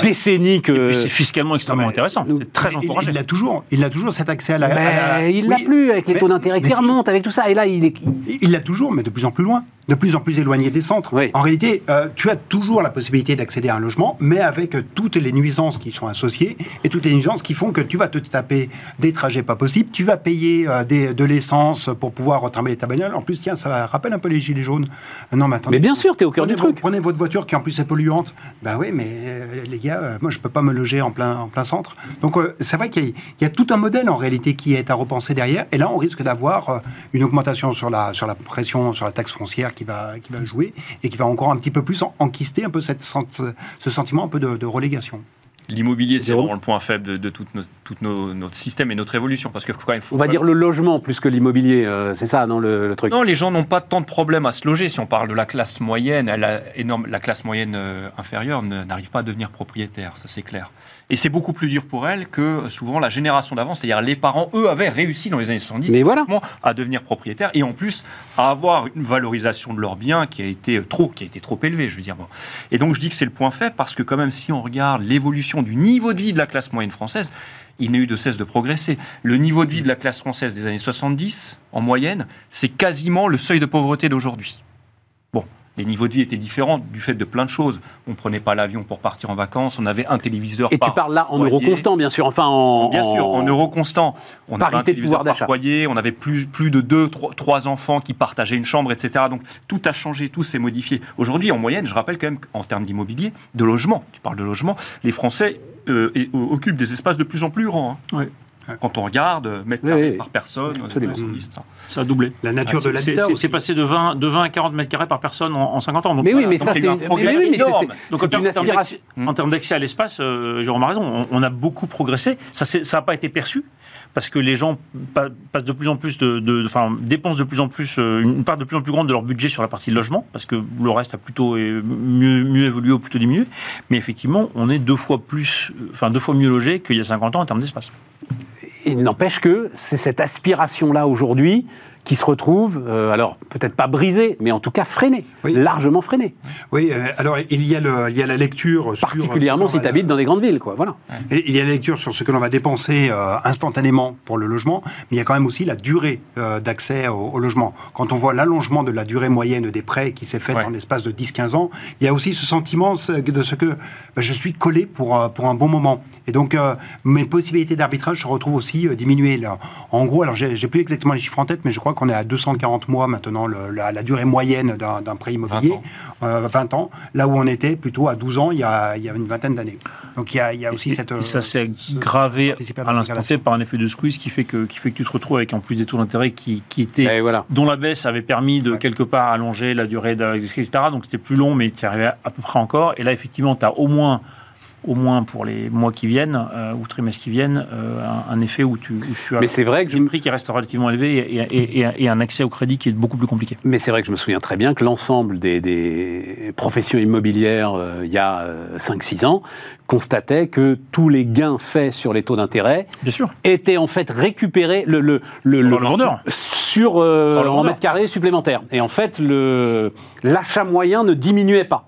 décennies que. c'est fiscalement extrêmement intéressant. C'est très encourageant. Il a toujours, il a toujours cet accès à la. Mais il l'a plus avec les taux d'intérêt qui remontent, avec tout ça. Et là, il est. Il l'a toujours, mais de plus en plus loin de plus en plus éloigné des centres. En réalité, euh, tu as toujours la possibilité d'accéder à un logement, mais avec toutes les nuisances qui sont associées et toutes les nuisances qui font que tu vas te taper des trajets pas possibles, tu vas payer euh, des, de l'essence pour pouvoir retravailler ta bagnole. En plus, tiens, ça rappelle un peu les gilets jaunes. Non, mais attendez. Mais bien sûr, tu es au cœur du truc. Prenez votre voiture qui en plus est polluante. Ben oui, mais euh, les gars, moi je peux pas me loger en plein, en plein centre. Donc c'est vrai qu'il y, a tout un modèle en réalité qui est à repenser derrière. Et là, on risque d'avoir une augmentation sur la, sur la pression, sur la taxe foncière qui va, qui va jouer et qui va encore un petit peu plus enquister un peu cette, ce sentiment un peu de, relégation. L'immobilier, c'est vraiment le point faible de, tout, notre système et notre évolution. Parce que, faut on va dire le logement plus que l'immobilier, euh, c'est ça, non, le, truc Non, les gens n'ont pas tant de problèmes à se loger. Si on parle de la classe moyenne, énorme, la classe moyenne euh, inférieure n'arrive pas à devenir propriétaire, ça c'est clair. Et c'est beaucoup plus dur pour elle que souvent la génération d'avant, c'est-à-dire les parents, eux, avaient réussi dans les années 70 Mais voilà. à devenir propriétaires et en plus à avoir une valorisation de leurs biens qui a été trop, qui a été trop élevée, je veux dire. Et donc je dis que c'est le point faible parce que quand même, si on regarde l'évolution du niveau de vie de la classe moyenne française, il n'a eu de cesse de progresser. Le niveau de vie de la classe française des années 70, en moyenne, c'est quasiment le seuil de pauvreté d'aujourd'hui. Les niveaux de vie étaient différents du fait de plein de choses. On ne prenait pas l'avion pour partir en vacances, on avait un téléviseur Et tu parles là en euros constants, bien sûr. Enfin, en, bien sûr, en euros constants. On avait un de pouvoir d'achat. foyer, on avait plus, plus de deux, trois, enfants qui partageaient une chambre, etc. Donc tout a changé, tout s'est modifié. Aujourd'hui, en moyenne, je rappelle quand même qu'en termes d'immobilier, de logement, tu parles de logement, les Français euh, occupent des espaces de plus en plus grands. Hein. Quand on regarde, mètres carrés par personne, ça a doublé. La nature de l'habitat. C'est passé de 20, de 20 à 40 mètres carrés par personne en, 50 ans. mais oui, mais ça, c'est Donc, en termes d'accès à l'espace, euh, Jérôme a raison, on, a beaucoup progressé. Ça n'a pas été perçu parce que les gens passent de plus en plus de, enfin, dépensent de plus en plus euh, une part de plus en plus grande de leur budget sur la partie logement, parce que le reste a plutôt mieux, mieux évolué ou plutôt diminué. Mais effectivement, on est deux fois plus, enfin deux fois mieux logé qu'il y a 50 ans en termes d'espace il n'empêche que c'est cette aspiration-là aujourd'hui qui se retrouve, euh, alors peut-être pas brisé, mais en tout cas freiné, largement freiné. Oui, euh, alors il y, a le, il y a la lecture. Particulièrement si tu habites dans les grandes villes, quoi. Voilà. Il y a la lecture sur ce que l'on va dépenser euh, instantanément pour le logement, mais il y a quand même aussi la durée d'accès au, logement. Quand on voit l'allongement de la durée moyenne des prêts qui s'est fait en l'espace de 10-15 ans, il y a aussi ce sentiment de ce que bah, je suis collé pour, pour un bon moment. Et donc, mes possibilités d'arbitrage se retrouvent aussi diminuées. Là. En gros, alors j'ai plus exactement les chiffres en tête, mais je crois qu'on est à 240 mois maintenant, la, durée moyenne d'un prêt immobilier, 20 ans. là où on était plutôt à 12 ans il y a, une vingtaine d'années. Donc il y a, aussi cette... Et ça s'est gravé à l'instant T par un effet de squeeze qui fait que, qui fait que tu te retrouves avec en plus des taux d'intérêt qui, qui étaient... dont la baisse avait permis de quelque part allonger la durée d'exercice, etc. Donc c'était plus long, mais tu arrivais à peu près encore. Et là, effectivement, tu as au moins au moins pour les mois qui viennent euh, ou trimestres qui viennent, euh, un, effet où tu, as Mais c'est vrai que un prix qui reste relativement élevé et, un accès au crédit qui est beaucoup plus compliqué. Mais c'est vrai que je me souviens très bien que l'ensemble des, professions immobilières, euh, il y a 5-6 ans, constataient que tous les gains faits sur les taux d'intérêt étaient en fait récupérés le, le, le, le sur en mètres carrés supplémentaires. Et en fait, l'achat moyen ne diminuait pas.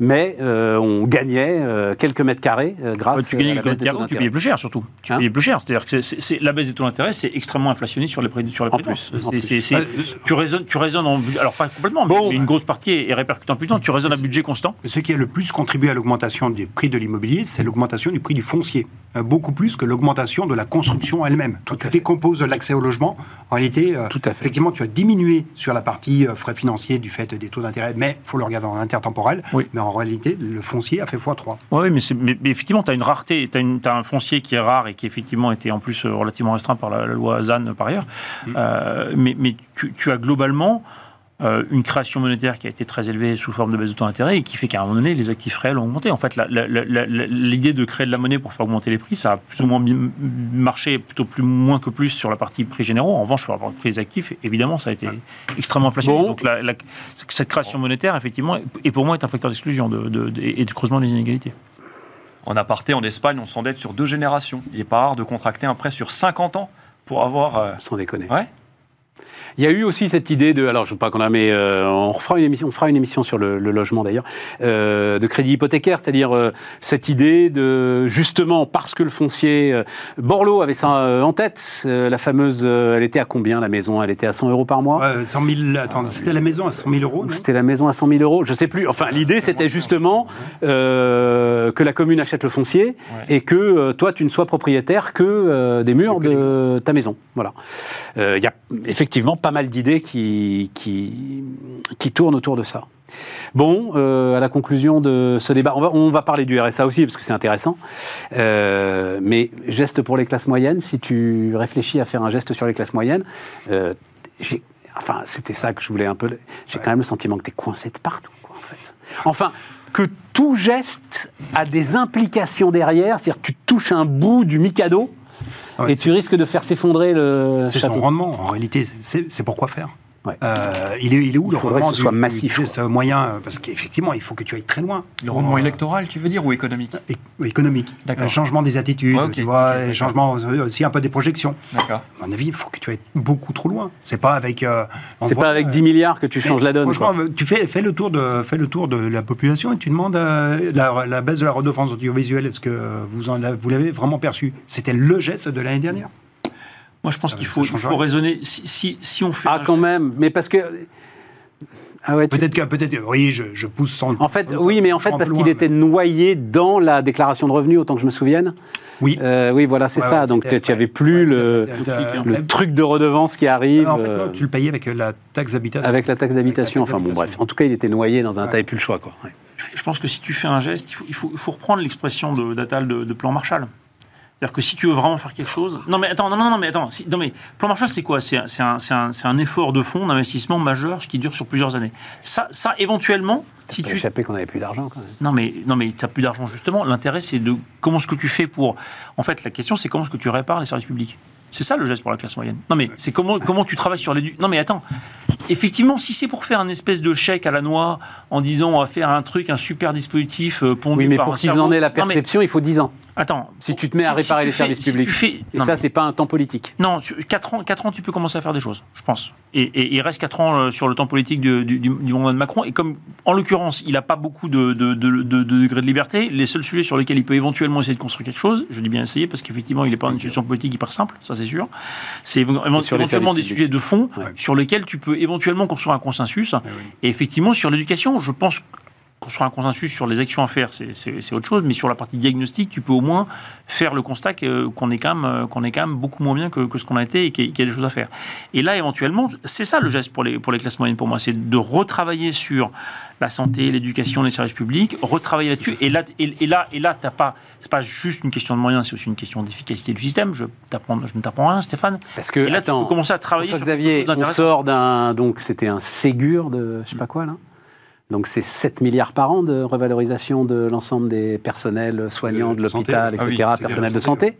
Mais euh, on gagnait euh, quelques mètres carrés euh, grâce tu à la baisse des taux Tu payais plus cher surtout. Tu hein payais plus cher. C'est-à-dire que c'est, la baisse des taux d'intérêt, c'est extrêmement inflationniste sur les prix, sur les prix en plus. tu raisonnes, tu raisonnes en, alors pas complètement, mais une grosse partie est, répercutée en plus Tu raisonnes à budget constant. Ce qui a le plus contribué à l'augmentation des prix de l'immobilier, c'est l'augmentation du prix du foncier, beaucoup plus que l'augmentation de la construction elle-même. Tout tu décomposes l'accès au logement. En réalité, Tout à fait. effectivement, tu as diminué sur la partie frais financiers du fait des taux d'intérêt, mais il faut le regarder en intertemporel. Mais en réalité, le foncier a fait x3. Oui, mais, mais, effectivement, tu as une rareté, tu as, un foncier qui est rare et qui effectivement était en plus euh, relativement restreint par la, loi ZAN par ailleurs. Mm. Euh, mais, mais tu, as globalement euh, une création monétaire qui a été très élevée sous forme de baisse de taux d'intérêt et qui fait qu'à un moment donné, les actifs réels ont augmenté. En fait, l'idée de créer de la monnaie pour faire augmenter les prix, ça a plus ou moins marché plutôt plus moins que plus sur la partie prix généraux. En revanche, sur la partie prix actifs, évidemment, ça a été extrêmement inflationniste. Donc, cette création monétaire, effectivement, et pour moi, est un facteur d'exclusion de, et de creusement des inégalités. En aparté, en Espagne, on s'endette sur deux générations. Il n'est pas rare de contracter un prêt sur 50 ans pour avoir. Euh, Sans déconner. Ouais. Il y a eu aussi cette idée de, alors je ne pas qu'on a, mais euh, on fera une émission, on fera une émission sur le, logement d'ailleurs, euh, de crédit hypothécaire, c'est-à-dire euh, cette idée de justement parce que le foncier, Borloo avait ça en tête, la fameuse, elle était à combien la maison? Elle était à 100 euros par mois? 100 000, attends, c'était la maison à 100 000 euros C'était la maison à 100 000 euros, je sais plus. Enfin, l'idée c'était justement que la commune achète le foncier et que toi tu ne sois propriétaire que des murs de ta maison. Voilà. Il y a effectivement pas mal d'idées qui, qui, qui, tournent autour de ça. Bon, euh, à la conclusion de ce débat, on va, on va, parler du RSA aussi parce que c'est intéressant. Euh, mais geste pour les classes moyennes, si tu réfléchis à faire un geste sur les classes moyennes, euh, enfin, c'était ça que je voulais un peu. J'ai quand même le sentiment que tu es coincé de partout, quoi, en fait. Enfin, que tout geste a des implications derrière, c'est-à-dire tu touches un bout du Mikado et tu risques de faire s'effondrer le C'est son rendement, en réalité. C'est pourquoi faire? Euh, il, est, il est où il faudrait que ce soit massif, moyen Parce qu'effectivement, il faut que tu ailles très loin. Le rendement électoral, tu veux dire, ou économique? Économique. Un changement des attitudes, tu vois, okay, changement aussi un peu des projections. D'accord. À mon avis, il faut que tu ailles beaucoup trop loin. C'est pas avec. c'est pas avec 10 milliards que tu changes la donne. Franchement, tu fais, fais, le tour de, fais le tour de la population et tu demandes la, la, baisse de la redevance audiovisuelle. Est-ce que vous, vous l'avez vraiment perçu? C'était le geste de l'année dernière? Moi, je pense qu'il faut, il faut raisonner. Si, si, on fait. Ah, quand même. Mais parce que. Ah ouais, peut-être que peut-être oui, je, je, pousse sans. En fait, oui, mais en fait parce qu'il était noyé dans la déclaration de revenus, autant que je me souvienne. Oui. Euh, oui, voilà, c'est ça. Donc tu n'avais plus le, le truc de redevance qui arrive. en fait, non, tu le payais avec la taxe d'habitation. Avec la taxe d'habitation. Enfin bon, bref. En tout cas, il était noyé dans un. T'avais plus le choix, quoi. Je pense que si tu fais un geste, il faut, il faut, il faut reprendre l'expression d'Atal de, de, plan Marshall. C'est-à-dire que si tu veux vraiment faire quelque chose. Non, mais attends, non, non, non mais attends. Si, non, mais plan Marshall, c'est quoi? C'est un, un, un, effort de fonds d'investissement majeur qui dure sur plusieurs années. Ça, ça éventuellement. Si tu échappé qu'on n'avait plus d'argent quand même. Non, mais, non, mais tu n'as plus d'argent justement. L'intérêt, c'est de comment ce que tu fais pour. En fait, la question, c'est comment est-ce que tu répares les services publics? C'est ça le geste pour la classe moyenne. Non, mais c'est comment, comment tu travailles sur les. Non, mais attends. Effectivement, si c'est pour faire un espèce de chèque à la noix en disant on va faire un truc, un super dispositif pondu Oui, mais par pour qu'ils en aient la mais- perception, il faut 10 ans. Attends. Si tu te mets à Si- réparer les fais- services publics. fais- Et non, ça, c'est pas un temps politique. Non, 4 ans, quatre ans, tu peux commencer à faire des choses, je pense. Et, il reste 4 ans euh, sur le temps politique du, du, du- du mandat de Macron. Et comme, en l'occurrence, il n'a pas beaucoup de, de, de, de- de degrés de liberté, les seuls sujets sur lesquels il peut éventuellement essayer de construire quelque chose, je dis bien essayer, parce qu'effectivement, il n'est pas une situation politique hyper simple, ça c'est sûr. C'est sur éventuellement des sujets de fond Ouais. sur lesquels tu peux éventuellement construire un consensus. oui. Et effectivement, sur l'éducation, je pense construire un consensus sur les actions à faire, c'est- autre chose, mais sur la partie diagnostic, tu peux au moins faire le constat que- qu'on est, quand même, euh, qu'on est quand même beaucoup moins bien que, que ce qu'on a été et qu'il y a- des choses à faire. Et là, éventuellement, c'est ça le geste pour les, pour les classes moyennes pour moi, c'est de retravailler sur la santé, l'éducation, les services publics, retravailler là-dessus. Et là, et, et là, et là, t'as pas, c'est pas juste une question de moyens, c'est aussi une question d'efficacité du système. Je, ne t'apprends rien, Stéphane. Parce que, Et là, attends, tu peux commencer à travailler sur Xavier, on sort d'un. Donc, c'était un Ségur de je sais pas quoi, là. Donc, c'est 7 milliards par an de revalorisation de l'ensemble des personnels soignants de l'hôpital, Ah oui, etc., personnel de santé, santé.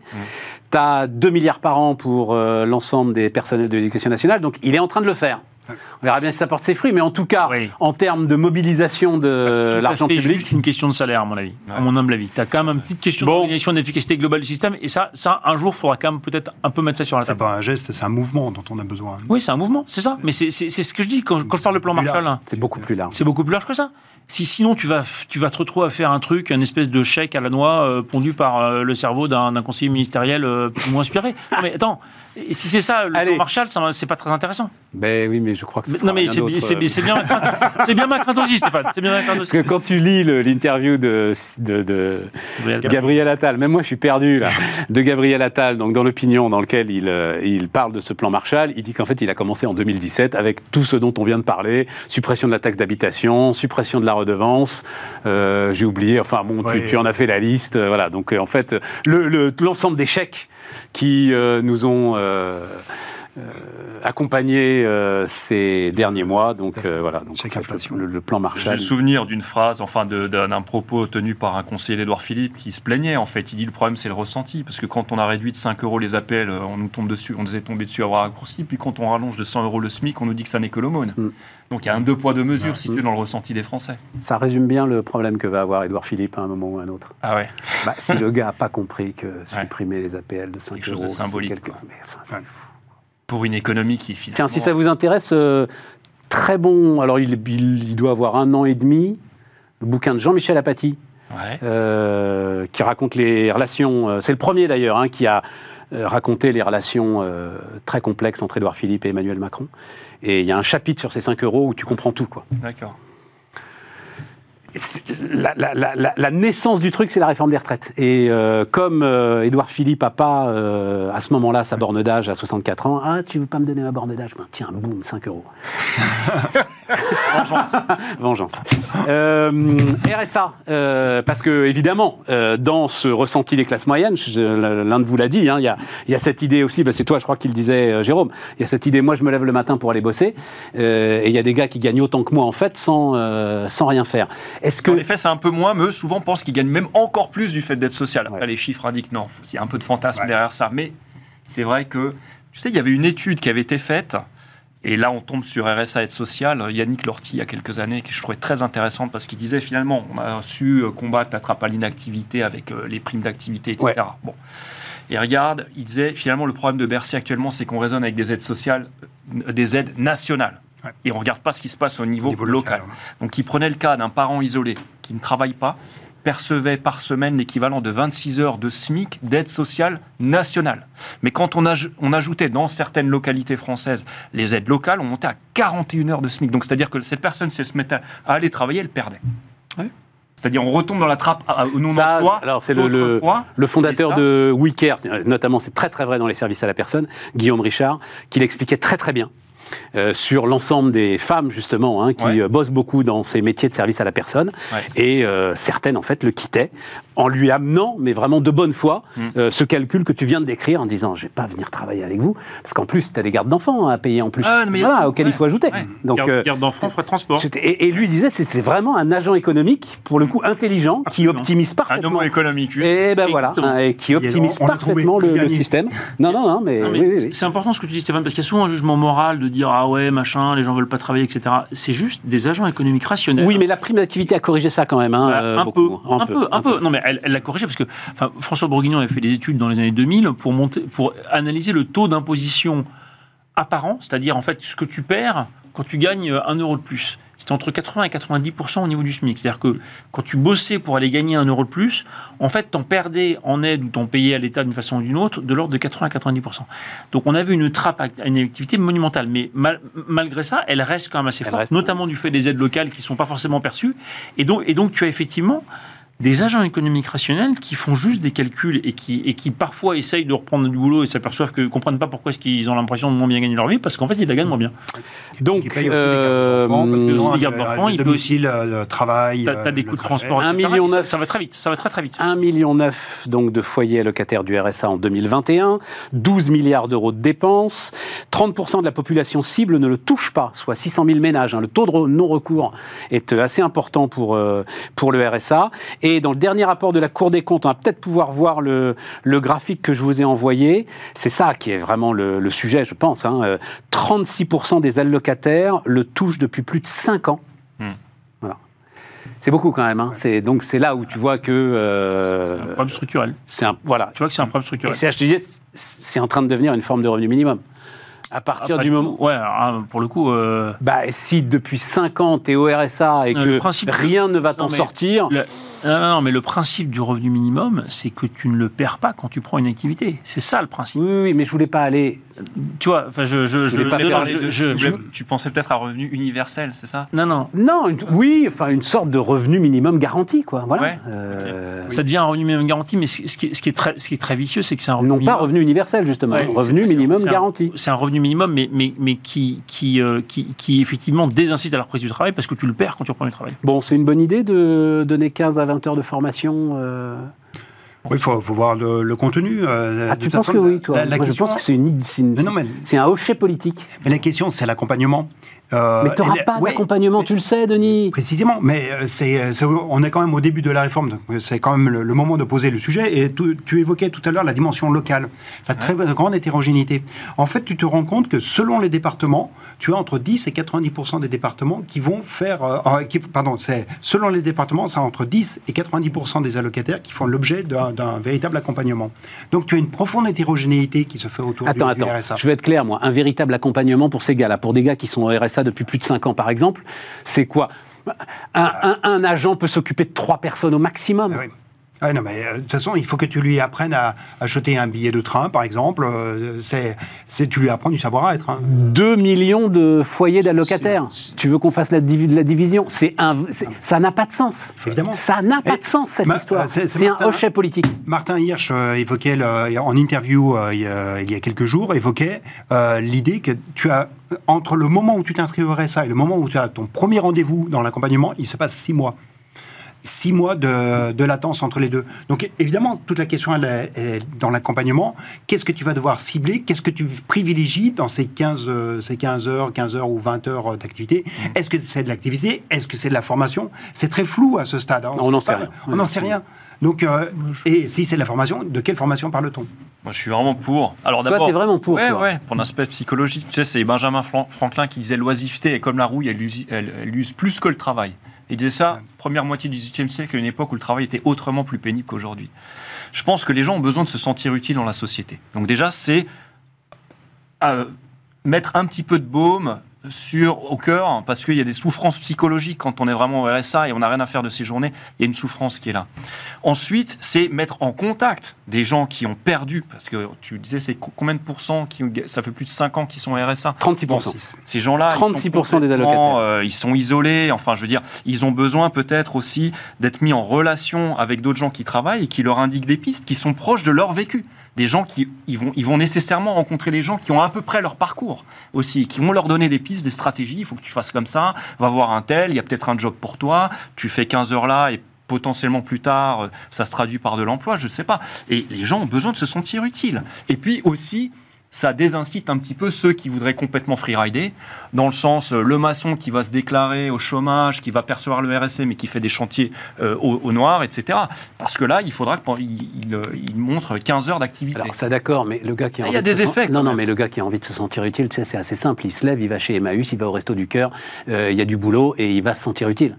Tu as 2 milliards par an pour euh, l'ensemble des personnels de l'éducation nationale. Donc, il est en train de le faire. On verra bien si ça porte ses fruits, mais en tout cas, Oui. en termes de mobilisation de l'argent public, juste une question de salaire, à mon avis, à mon humble avis. Tu as quand même une petite question Bon. d'organisation d'efficacité globale du système, et ça, ça un jour, il faudra quand même peut-être un peu mettre ça sur la C'est table. pas un geste, c'est un mouvement dont on a besoin. Oui, c'est un mouvement, c'est ça. Mais c'est c'est- c'est ce que je dis quand, quand je parle de plan. Marshall. hein. c'est beaucoup plus large. C'est beaucoup plus large que ça. Si sinon tu vas, tu vas te retrouver à faire un truc, une espèce de chèque à la noix euh, pondu par euh, le cerveau d'un d'un conseiller ministériel euh, plus ou moins inspiré. Non mais attends, et si c'est ça le Allez. plan Marshall, c'est pas très intéressant. Ben oui, mais je crois que Mais- ce non mais c'est c'est- euh. c'est bien, ma crainte- c'est bien ma crainte aussi, Stéphane. C'est bien ma crainte Parce que quand tu lis l'interview de, de, de Gabriel. Gabriel Attal, même moi je suis perdu là, de Gabriel Attal, donc dans l'opinion dans lequel il, euh, il parle de ce plan Marshall, il dit qu'en fait il a commencé en 2017 avec tout ce dont on vient de parler, suppression de la taxe d'habitation, suppression de la redevance, euh, j'ai oublié, enfin bon, tu, Ouais. tu en as fait la liste, euh, voilà, donc euh, en fait le- le- l'ensemble des chèques qui euh, nous ont... euh, euh, accompagnés euh, ces derniers mois, donc euh, voilà, donc Chèque en fait, inflation. le, le plan J'ai Marshall. le souvenir d'une phrase, enfin d'un propos tenu par un conseiller d'Edouard Philippe qui se plaignait en fait. Il dit le problème c'est le ressenti parce que quand on a réduit de 5 euros les appels, euh, on nous tombe dessus, on nous est tombé dessus à bras raccourcis. Puis quand on rallonge de 100 euros le SMIC, on nous dit que ça n'est que l'aumône. Mm. Donc il y a un deux poids deux mesures si tu es dans le ressenti des Français. Ça résume bien le problème que va avoir Édouard Philippe à un moment ou à un autre. Ah ouais. Bah, si le gars n'a pas compris que supprimer les APL de 5 Quelque chose euros, de c'est symbolique, quelque- mais enfin, c'est Ouais. fou. Pour une économie qui finalement. Tiens, si ça vous intéresse, euh, très bon. Alors, il, il- il doit avoir un an et demi. Le bouquin de Jean-Michel Apathy, Ouais. euh, qui raconte les relations. euh, c'est le premier d'ailleurs hein, qui a raconté les relations euh, très complexes entre Édouard Philippe et Emmanuel Macron. Et il y a un chapitre sur ces 5 euros où tu comprends tout, quoi. D'accord. La, la- la- la- la naissance du truc, c'est la réforme des retraites. Et euh, comme euh, Édouard Philippe n'a pas, euh, à ce moment-là, sa borne d'âge à 64 ans, ah, tu veux pas me donner ma borne d'âge? Ben, Tiens, boum, 5 euros. Vengeance. Vengeance. RSA, parce que évidemment, dans ce ressenti des classes moyennes, l'un de vous l'a dit, hein, il y, a, y a cette idée aussi, bah, c'est toi je crois qu'il disait Jérôme, il y a cette idée, moi je me lève le matin pour aller bosser, et il y a des gars qui gagnent autant que moi en fait sans, sans rien faire. Est-ce que... En effet, c'est un peu moins, mais eux souvent pensent qu'ils gagnent même encore plus du fait d'être social. Après, Ouais. les chiffres indiquent non, il y a un peu de fantasme derrière ça. Mais c'est vrai que, tu sais, il y avait une étude qui avait été faite Et là, on tombe sur RSA aide sociale. Yannick Lorty, il y a quelques années, que je trouvais très intéressante parce qu'il disait finalement, on a su combattre l'attrape à l'inactivité avec les primes d'activité, etc. Bon. Et regarde, il disait finalement le problème de Bercy actuellement, c'est qu'on raisonne avec des aides sociales, des aides nationales. Et on ne regarde pas ce qui se passe au niveau, local. Donc il prenait le cas d'un parent isolé qui ne travaille pas, percevait par semaine l'équivalent de 26 heures de SMIC d'aide sociale nationale. Mais quand on, on, ajoutait dans certaines localités françaises les aides locales, on montait à 41 heures de SMIC. Donc c'est-à-dire que cette personne, si elle se mettait à aller travailler, elle perdait. C'est-à-dire on retombe dans la trappe au non-emploi. Alors c'est le, le, fondateur de WeCare, notamment c'est très très vrai dans les services à la personne, Guillaume Richard, qui l'expliquait très très bien. Euh, sur l'ensemble des femmes justement hein, qui euh, bossent beaucoup dans ces métiers de service à la personne. Et euh, certaines en fait le quittaient en lui amenant mais vraiment de bonne foi mm. ce calcul que tu viens de décrire en disant je vais pas venir travailler avec vous parce qu'en plus tu as des gardes d'enfants à payer en plus. Ah, voilà, auxquels il faut ajouter. Donc garde, d'enfants frais de transport. et, lui disait c'est vraiment un agent économique pour le coup intelligent qui optimise parfaitement. un économique et ben voilà hein, et qui optimise parfaitement le, système. Non non non mais, c'est important ce que tu dis Stéphane parce qu'il y a souvent un jugement moral de dire ah ouais, machin, les gens veulent pas travailler, etc. C'est juste des agents économiques rationnels. Oui, mais la prime d'activité a corrigé ça quand même. Hein, euh, un, peu, un, peu, un, peu, Non, mais elle l'a corrigé parce que François Bourguignon avait fait des études dans les années 2000 pour, monter, pour analyser le taux d'imposition apparent, c'est-à-dire en fait ce que tu perds quand tu gagnes un euro de plus c'était entre 80 et 90% au niveau du SMIC. C'est-à-dire que quand tu bossais pour aller gagner un euro de plus, en fait, t'en perdais en aide ou t'en payais à l'État d'une façon ou d'une autre de l'ordre de 80 à 90% Donc on avait une trappe à une activité monumentale. Mais malgré ça, elle reste quand même assez forte, notamment du fait des aides locales qui ne sont pas forcément perçues. Et donc, et donc tu as effectivement des agents économiques rationnels qui font juste des calculs et qui, et qui parfois essayent de reprendre du boulot et s'aperçoivent qu'ils ne comprennent pas pourquoi est-ce qu'ils ont l'impression de moins bien gagner leur vie, parce qu'en fait, ils la gagnent moins bien. Donc, euh, parce que gardes d'enfants, il peut aussi le, travail. Tu as, des coûts de transport. 1 million ça, ça, va très vite, ça va très très vite. 1 million 9 donc de foyers allocataires du RSA en 2021, 12 milliards d'euros de dépenses, 30% de la population cible ne le touche pas, soit 600 000 ménages. Hein. Le taux de non-recours est assez important pour, euh, pour le RSA. Et dans le dernier rapport de la Cour des comptes, on va peut-être pouvoir voir le, graphique que je vous ai envoyé. C'est ça qui est vraiment le, sujet, je pense. 36% hein. des allocataires le touchent depuis plus de 5 ans. Hmm. C'est beaucoup quand même. Hein. C'est donc c'est là où tu vois que euh, c'est un problème structurel. C'est un voilà. Tu vois que c'est un problème structurel. Et je te disais, c'est en train de devenir une forme de revenu minimum. À partir du moment. Ouais, ah, pour le coup. Euh, bah, si depuis 5 ans, tu es au RSA et que rien ne va t'en sortir. Non, non, mais le principe du revenu minimum, c'est que tu ne le perds pas quand tu prends une activité. C'est ça le principe. Oui, oui, mais je voulais pas aller. Tu vois, enfin, je, je, je, voulais pas de, Tu pensais peut-être à revenu universel, c'est ça? Non, non. Non, oui, enfin une sorte de revenu minimum garanti, quoi. Voilà. Euh, ça devient un revenu minimum garanti, mais ce qui est, ce qui est très, ce qui est très vicieux, c'est que c'est un revenu. Non, pas revenu universel justement. revenu minimum garanti. C'est un revenu minimum, mais mais, mais qui qui, euh, qui qui effectivement désincite à la reprise du travail parce que tu le perds quand tu reprends le travail. Bon, c'est une bonne idée de donner 15 à 20 de formation euh oui, il faut, voir le, contenu. Euh, ah, tu penses que oui, toi Moi, Je pense que c'est une, c'est un hochet politique. Mais la question, c'est l'accompagnement. Euh, mais tu n'auras pas d'accompagnement, tu le sais, Denis. Précisément, mais euh, c'est, on est quand même au début de la réforme, donc c'est quand même le, moment de poser le sujet. Et tu, évoquais tout à l'heure la dimension locale, la très grande hétérogénéité. En fait, tu te rends compte que selon les départements, tu as entre 10 et 90 des départements qui vont faire. Euh, pardon, c'est selon les départements, c'est entre 10 et 90% des allocataires qui font l'objet d'un, véritable accompagnement. Donc tu as une profonde hétérogénéité qui se fait autour attends, du, attends. Je vais être clair, moi, un véritable accompagnement pour ces gars-là, pour des gars qui sont au RSA depuis plus de 5 ans, par exemple, c'est quoi? Un, agent peut s'occuper de trois personnes au maximum. Ah ah non, mais euh, de toute façon, il faut que tu lui apprennes à acheter un billet de train, par exemple. Euh, c'est, tu lui apprends du savoir-être. Hein. 2 millions de foyers d'allocataires. Tu veux qu'on fasse la, la division? C'est un, Ça n'a pas de sens. Évidemment. Ça n'a pas de sens, cette histoire. C'est, un hochet politique. Martin Hirsch euh, évoquait, en interview il y, a, quelques jours, évoquait l'idée que tu as, entre le moment où tu t'inscris au RSA et le moment où tu as ton premier rendez-vous dans l'accompagnement, il se passe six mois six mois de, latence entre les deux. Donc évidemment, toute la question est, dans l'accompagnement. Qu'est-ce que tu vas devoir cibler? Qu'est-ce que tu privilégies dans ces 15, euh, ces 15 heures, 15 heures ou 20 heures d'activité? Mmh. Est-ce que c'est de l'activité? Est-ce que c'est de la formation? C'est très flou à ce stade. Hein. On n'en sait rien. On n'en sait rien. Donc, euh, et si c'est de la formation, de quelle formation parle-t-on? Moi, je suis vraiment pour. Alors d'abord, toi, es vraiment pour. Ouais, ouais, pour l'aspect psychologique. Tu sais, c'est Benjamin Franklin qui disait l'oisiveté est comme la rouille, elle use, elle, use, plus que le travail. Il disait ça, première moitié du XVIIIe siècle, une époque où le travail était autrement plus pénible qu'aujourd'hui. Je pense que les gens ont besoin de se sentir utiles dans la société. Donc déjà, c'est euh, mettre un petit peu de baume sur, au cœur, parce qu'il y a des souffrances psychologiques quand on est vraiment au RSA et on n'a rien à faire de ces journées, il y a une souffrance qui est là. Ensuite, c'est mettre en contact des gens qui ont perdu, parce que tu disais, c'est combien de pourcents qui, Ça fait plus de 5 ans qu'ils sont au RSA 36%. ces gens-là, 36% des allocataires. Euh, ils sont isolés, enfin, je veux dire, ils ont besoin peut-être aussi d'être mis en relation avec d'autres gens qui travaillent et qui leur indiquent des pistes qui sont proches de leur vécu des gens qui ils vont, ils vont nécessairement rencontrer des gens qui ont à peu près leur parcours aussi, qui vont leur donner des pistes, des stratégies. Il faut que tu fasses comme ça, va voir un tel, il y a peut-être un job pour toi, tu fais 15 heures là et potentiellement plus tard, ça se traduit par de l'emploi, je ne sais pas. Et les gens ont besoin de se sentir utiles. Et puis aussi, ça désincite un petit peu ceux qui voudraient complètement freerider, dans le sens euh, le maçon qui va se déclarer au chômage, qui va percevoir le RSE mais qui fait des chantiers euh, au, noir, etc. Parce que là, il faudra qu'il il, montre 15 heures d'activité. Alors ça d'accord, mais le gars qui a ah, il y a des effets. Non, non, mais le gars qui a envie de se sentir utile, c'est assez simple. Il se lève, il va chez Emmaüs, il va au resto du cœur, euh, il y a du boulot et il va se sentir utile.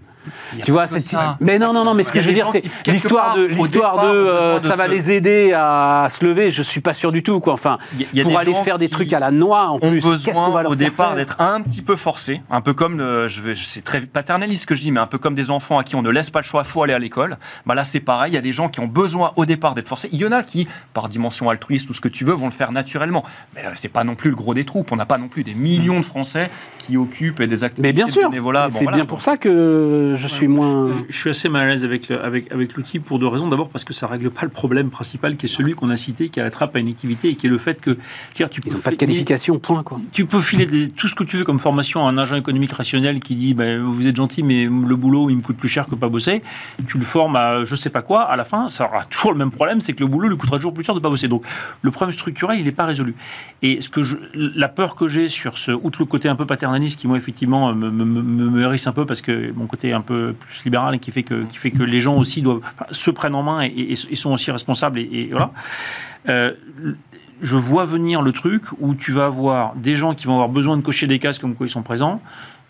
Tu vois, c'est. Mais non, non, non. Mais ce que je veux dire, c'est l'histoire de l'histoire de euh, ça va les aider à se lever. Je suis pas sûr du tout, quoi. Enfin, pour aller faire des trucs à la noix en plus. besoin au départ d'être un petit peu forcé, un peu comme je vais, c'est très paternaliste ce que je dis, mais un peu comme des enfants à qui on ne laisse pas le choix, faut aller à l'école. Bah là, c'est pareil. Il y a des gens qui ont besoin au départ d'être forcés. Il y en a qui, par dimension altruiste ou ce que tu veux, vont le faire naturellement. Mais euh, c'est pas non plus le gros des troupes. On n'a pas non plus des millions de Français qui occupent et des activités mais bien sûr, c'est bien pour ça que je suis moins. Je, suis assez mal à l'aise avec, avec, avec l'outil pour deux raisons. D'abord parce que ça règle pas le problème principal qui est celui qu'on a cité, qui est la trappe à une activité et qui est le fait que. Tu peux Ils n'ont pas de qualification, point. Quoi. Tu peux filer tout ce que tu veux comme formation à un agent économique rationnel qui dit ben, Vous êtes gentil, mais le boulot, il me coûte plus cher que pas bosser. Tu le formes à je sais pas quoi. À la fin, ça aura toujours le même problème c'est que le boulot lui coûtera toujours plus cher de pas bosser. Donc le problème structurel, il n'est pas résolu. Et ce que je, la peur que j'ai sur ce, outre le côté un peu paternaliste qui, moi, effectivement, me, me, me, hérisse un peu parce que mon côté un peu plus libéral et qui fait que, qui fait que les gens aussi doivent, se prennent en main et, sont aussi responsables. Et, voilà. Euh, je vois venir le truc où tu vas avoir des gens qui vont avoir besoin de cocher des cases comme quoi ils sont présents,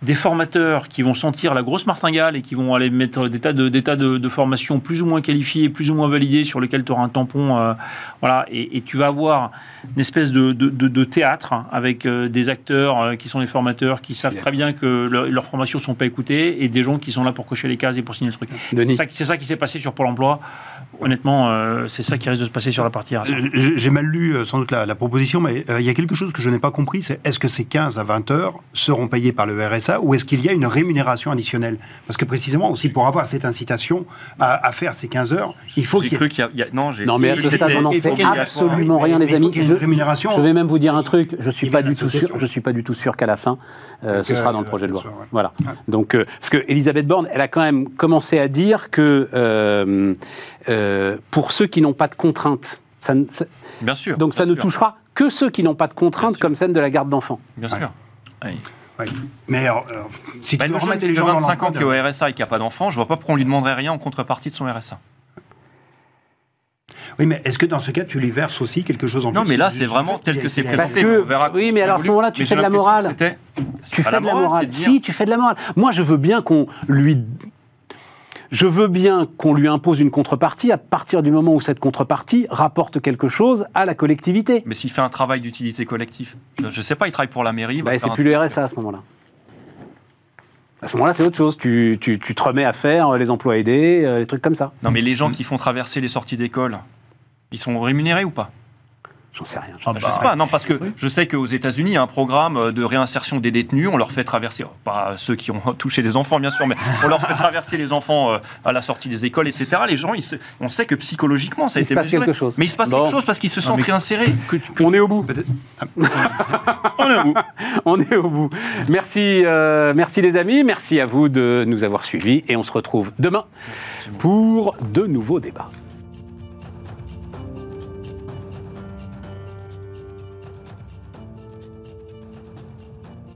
des formateurs qui vont sentir la grosse martingale et qui vont aller mettre des tas de, des tas de, formations plus ou moins qualifiées, plus ou moins validées, sur lesquelles tu auras un tampon. Euh, voilà, et, tu vas avoir une espèce de, de théâtre avec euh, des acteurs euh, qui sont les formateurs, qui savent très bien que leurs formations ne sont pas écoutées, et des gens qui sont là pour cocher les cases et pour signer le truc. C'est ça, ça, qui s'est passé sur Pôle emploi honnêtement, euh, c'est ça qui risque de se passer sur la partie RSA. Euh, j'ai mal lu euh, sans doute la, proposition, mais il y a quelque chose que je n'ai pas compris, c'est est-ce que ces 15 à 20 heures seront payées par le RSA ou est-ce qu'il y a une rémunération additionnelle? Parce que précisément aussi pour avoir cette incitation à, faire ces 15 heures, il faut qu'il y, ait... Non, non, mais à ce stade, on n'en sait absolument rien, les amis. Je, rémunération. je vais même vous dire un truc, je suis pas du tout sûr, je suis pas du tout sûr qu'à la fin, ce sera dans le projet de loi. Voilà. Donc, parce que Elisabeth Borne, elle a quand même commencé à dire que euh, pour ceux qui n'ont pas de contraintes. Ça, bien sûr. Donc ça ne touchera que ceux qui n'ont pas de contraintes, comme celle de la garde d'enfants. Bien sûr. Mais euh, si tu bah, veux remettre les gens 25 ans qui est au RSA et qui n'a pas d'enfant, je ne vois pas pourquoi on lui demanderait rien en contrepartie de son RSA. Oui, mais est-ce que dans ce cas, tu lui verses aussi quelque chose en plus Non, mais là, c'est vraiment tel que c'est présenté. oui, mais alors à ce moment-là, tu fais de la morale. Tu fais de la morale. Si, tu fais de la morale. Moi, je veux bien qu'on lui je veux bien qu'on lui impose une contrepartie à partir du moment où cette contrepartie rapporte quelque chose à la collectivité. Mais s'il fait un travail d'utilité collective, je ne sais pas, il travaille pour la mairie. Bah, c'est plus le RSA à ce moment-là. À ce moment-là, c'est autre chose. Tu, tu, te remets à faire les emplois aidés, euh, les trucs comme ça. Non, mais les gens qui font traverser les sorties d'école, ils sont rémunérés ou pas? J'en sais rien. Je sais, sais pas, non, parce que je sais qu'aux États-Unis, il y a un programme de réinsertion des détenus. On leur fait traverser, pas ceux qui ont touché des enfants, bien sûr, mais on leur fait traverser les enfants euh, à la sortie des écoles, etc. Les gens, on sait que psychologiquement, ça a il été se passe quelque chose. Mais il se passe quelque chose parce qu'ils se sentent réinsérés. On est au bout. on est au bout. on est au bout. Merci, euh, merci les amis. Merci à vous de nous avoir suivis et on se retrouve demain pour de nouveaux débats.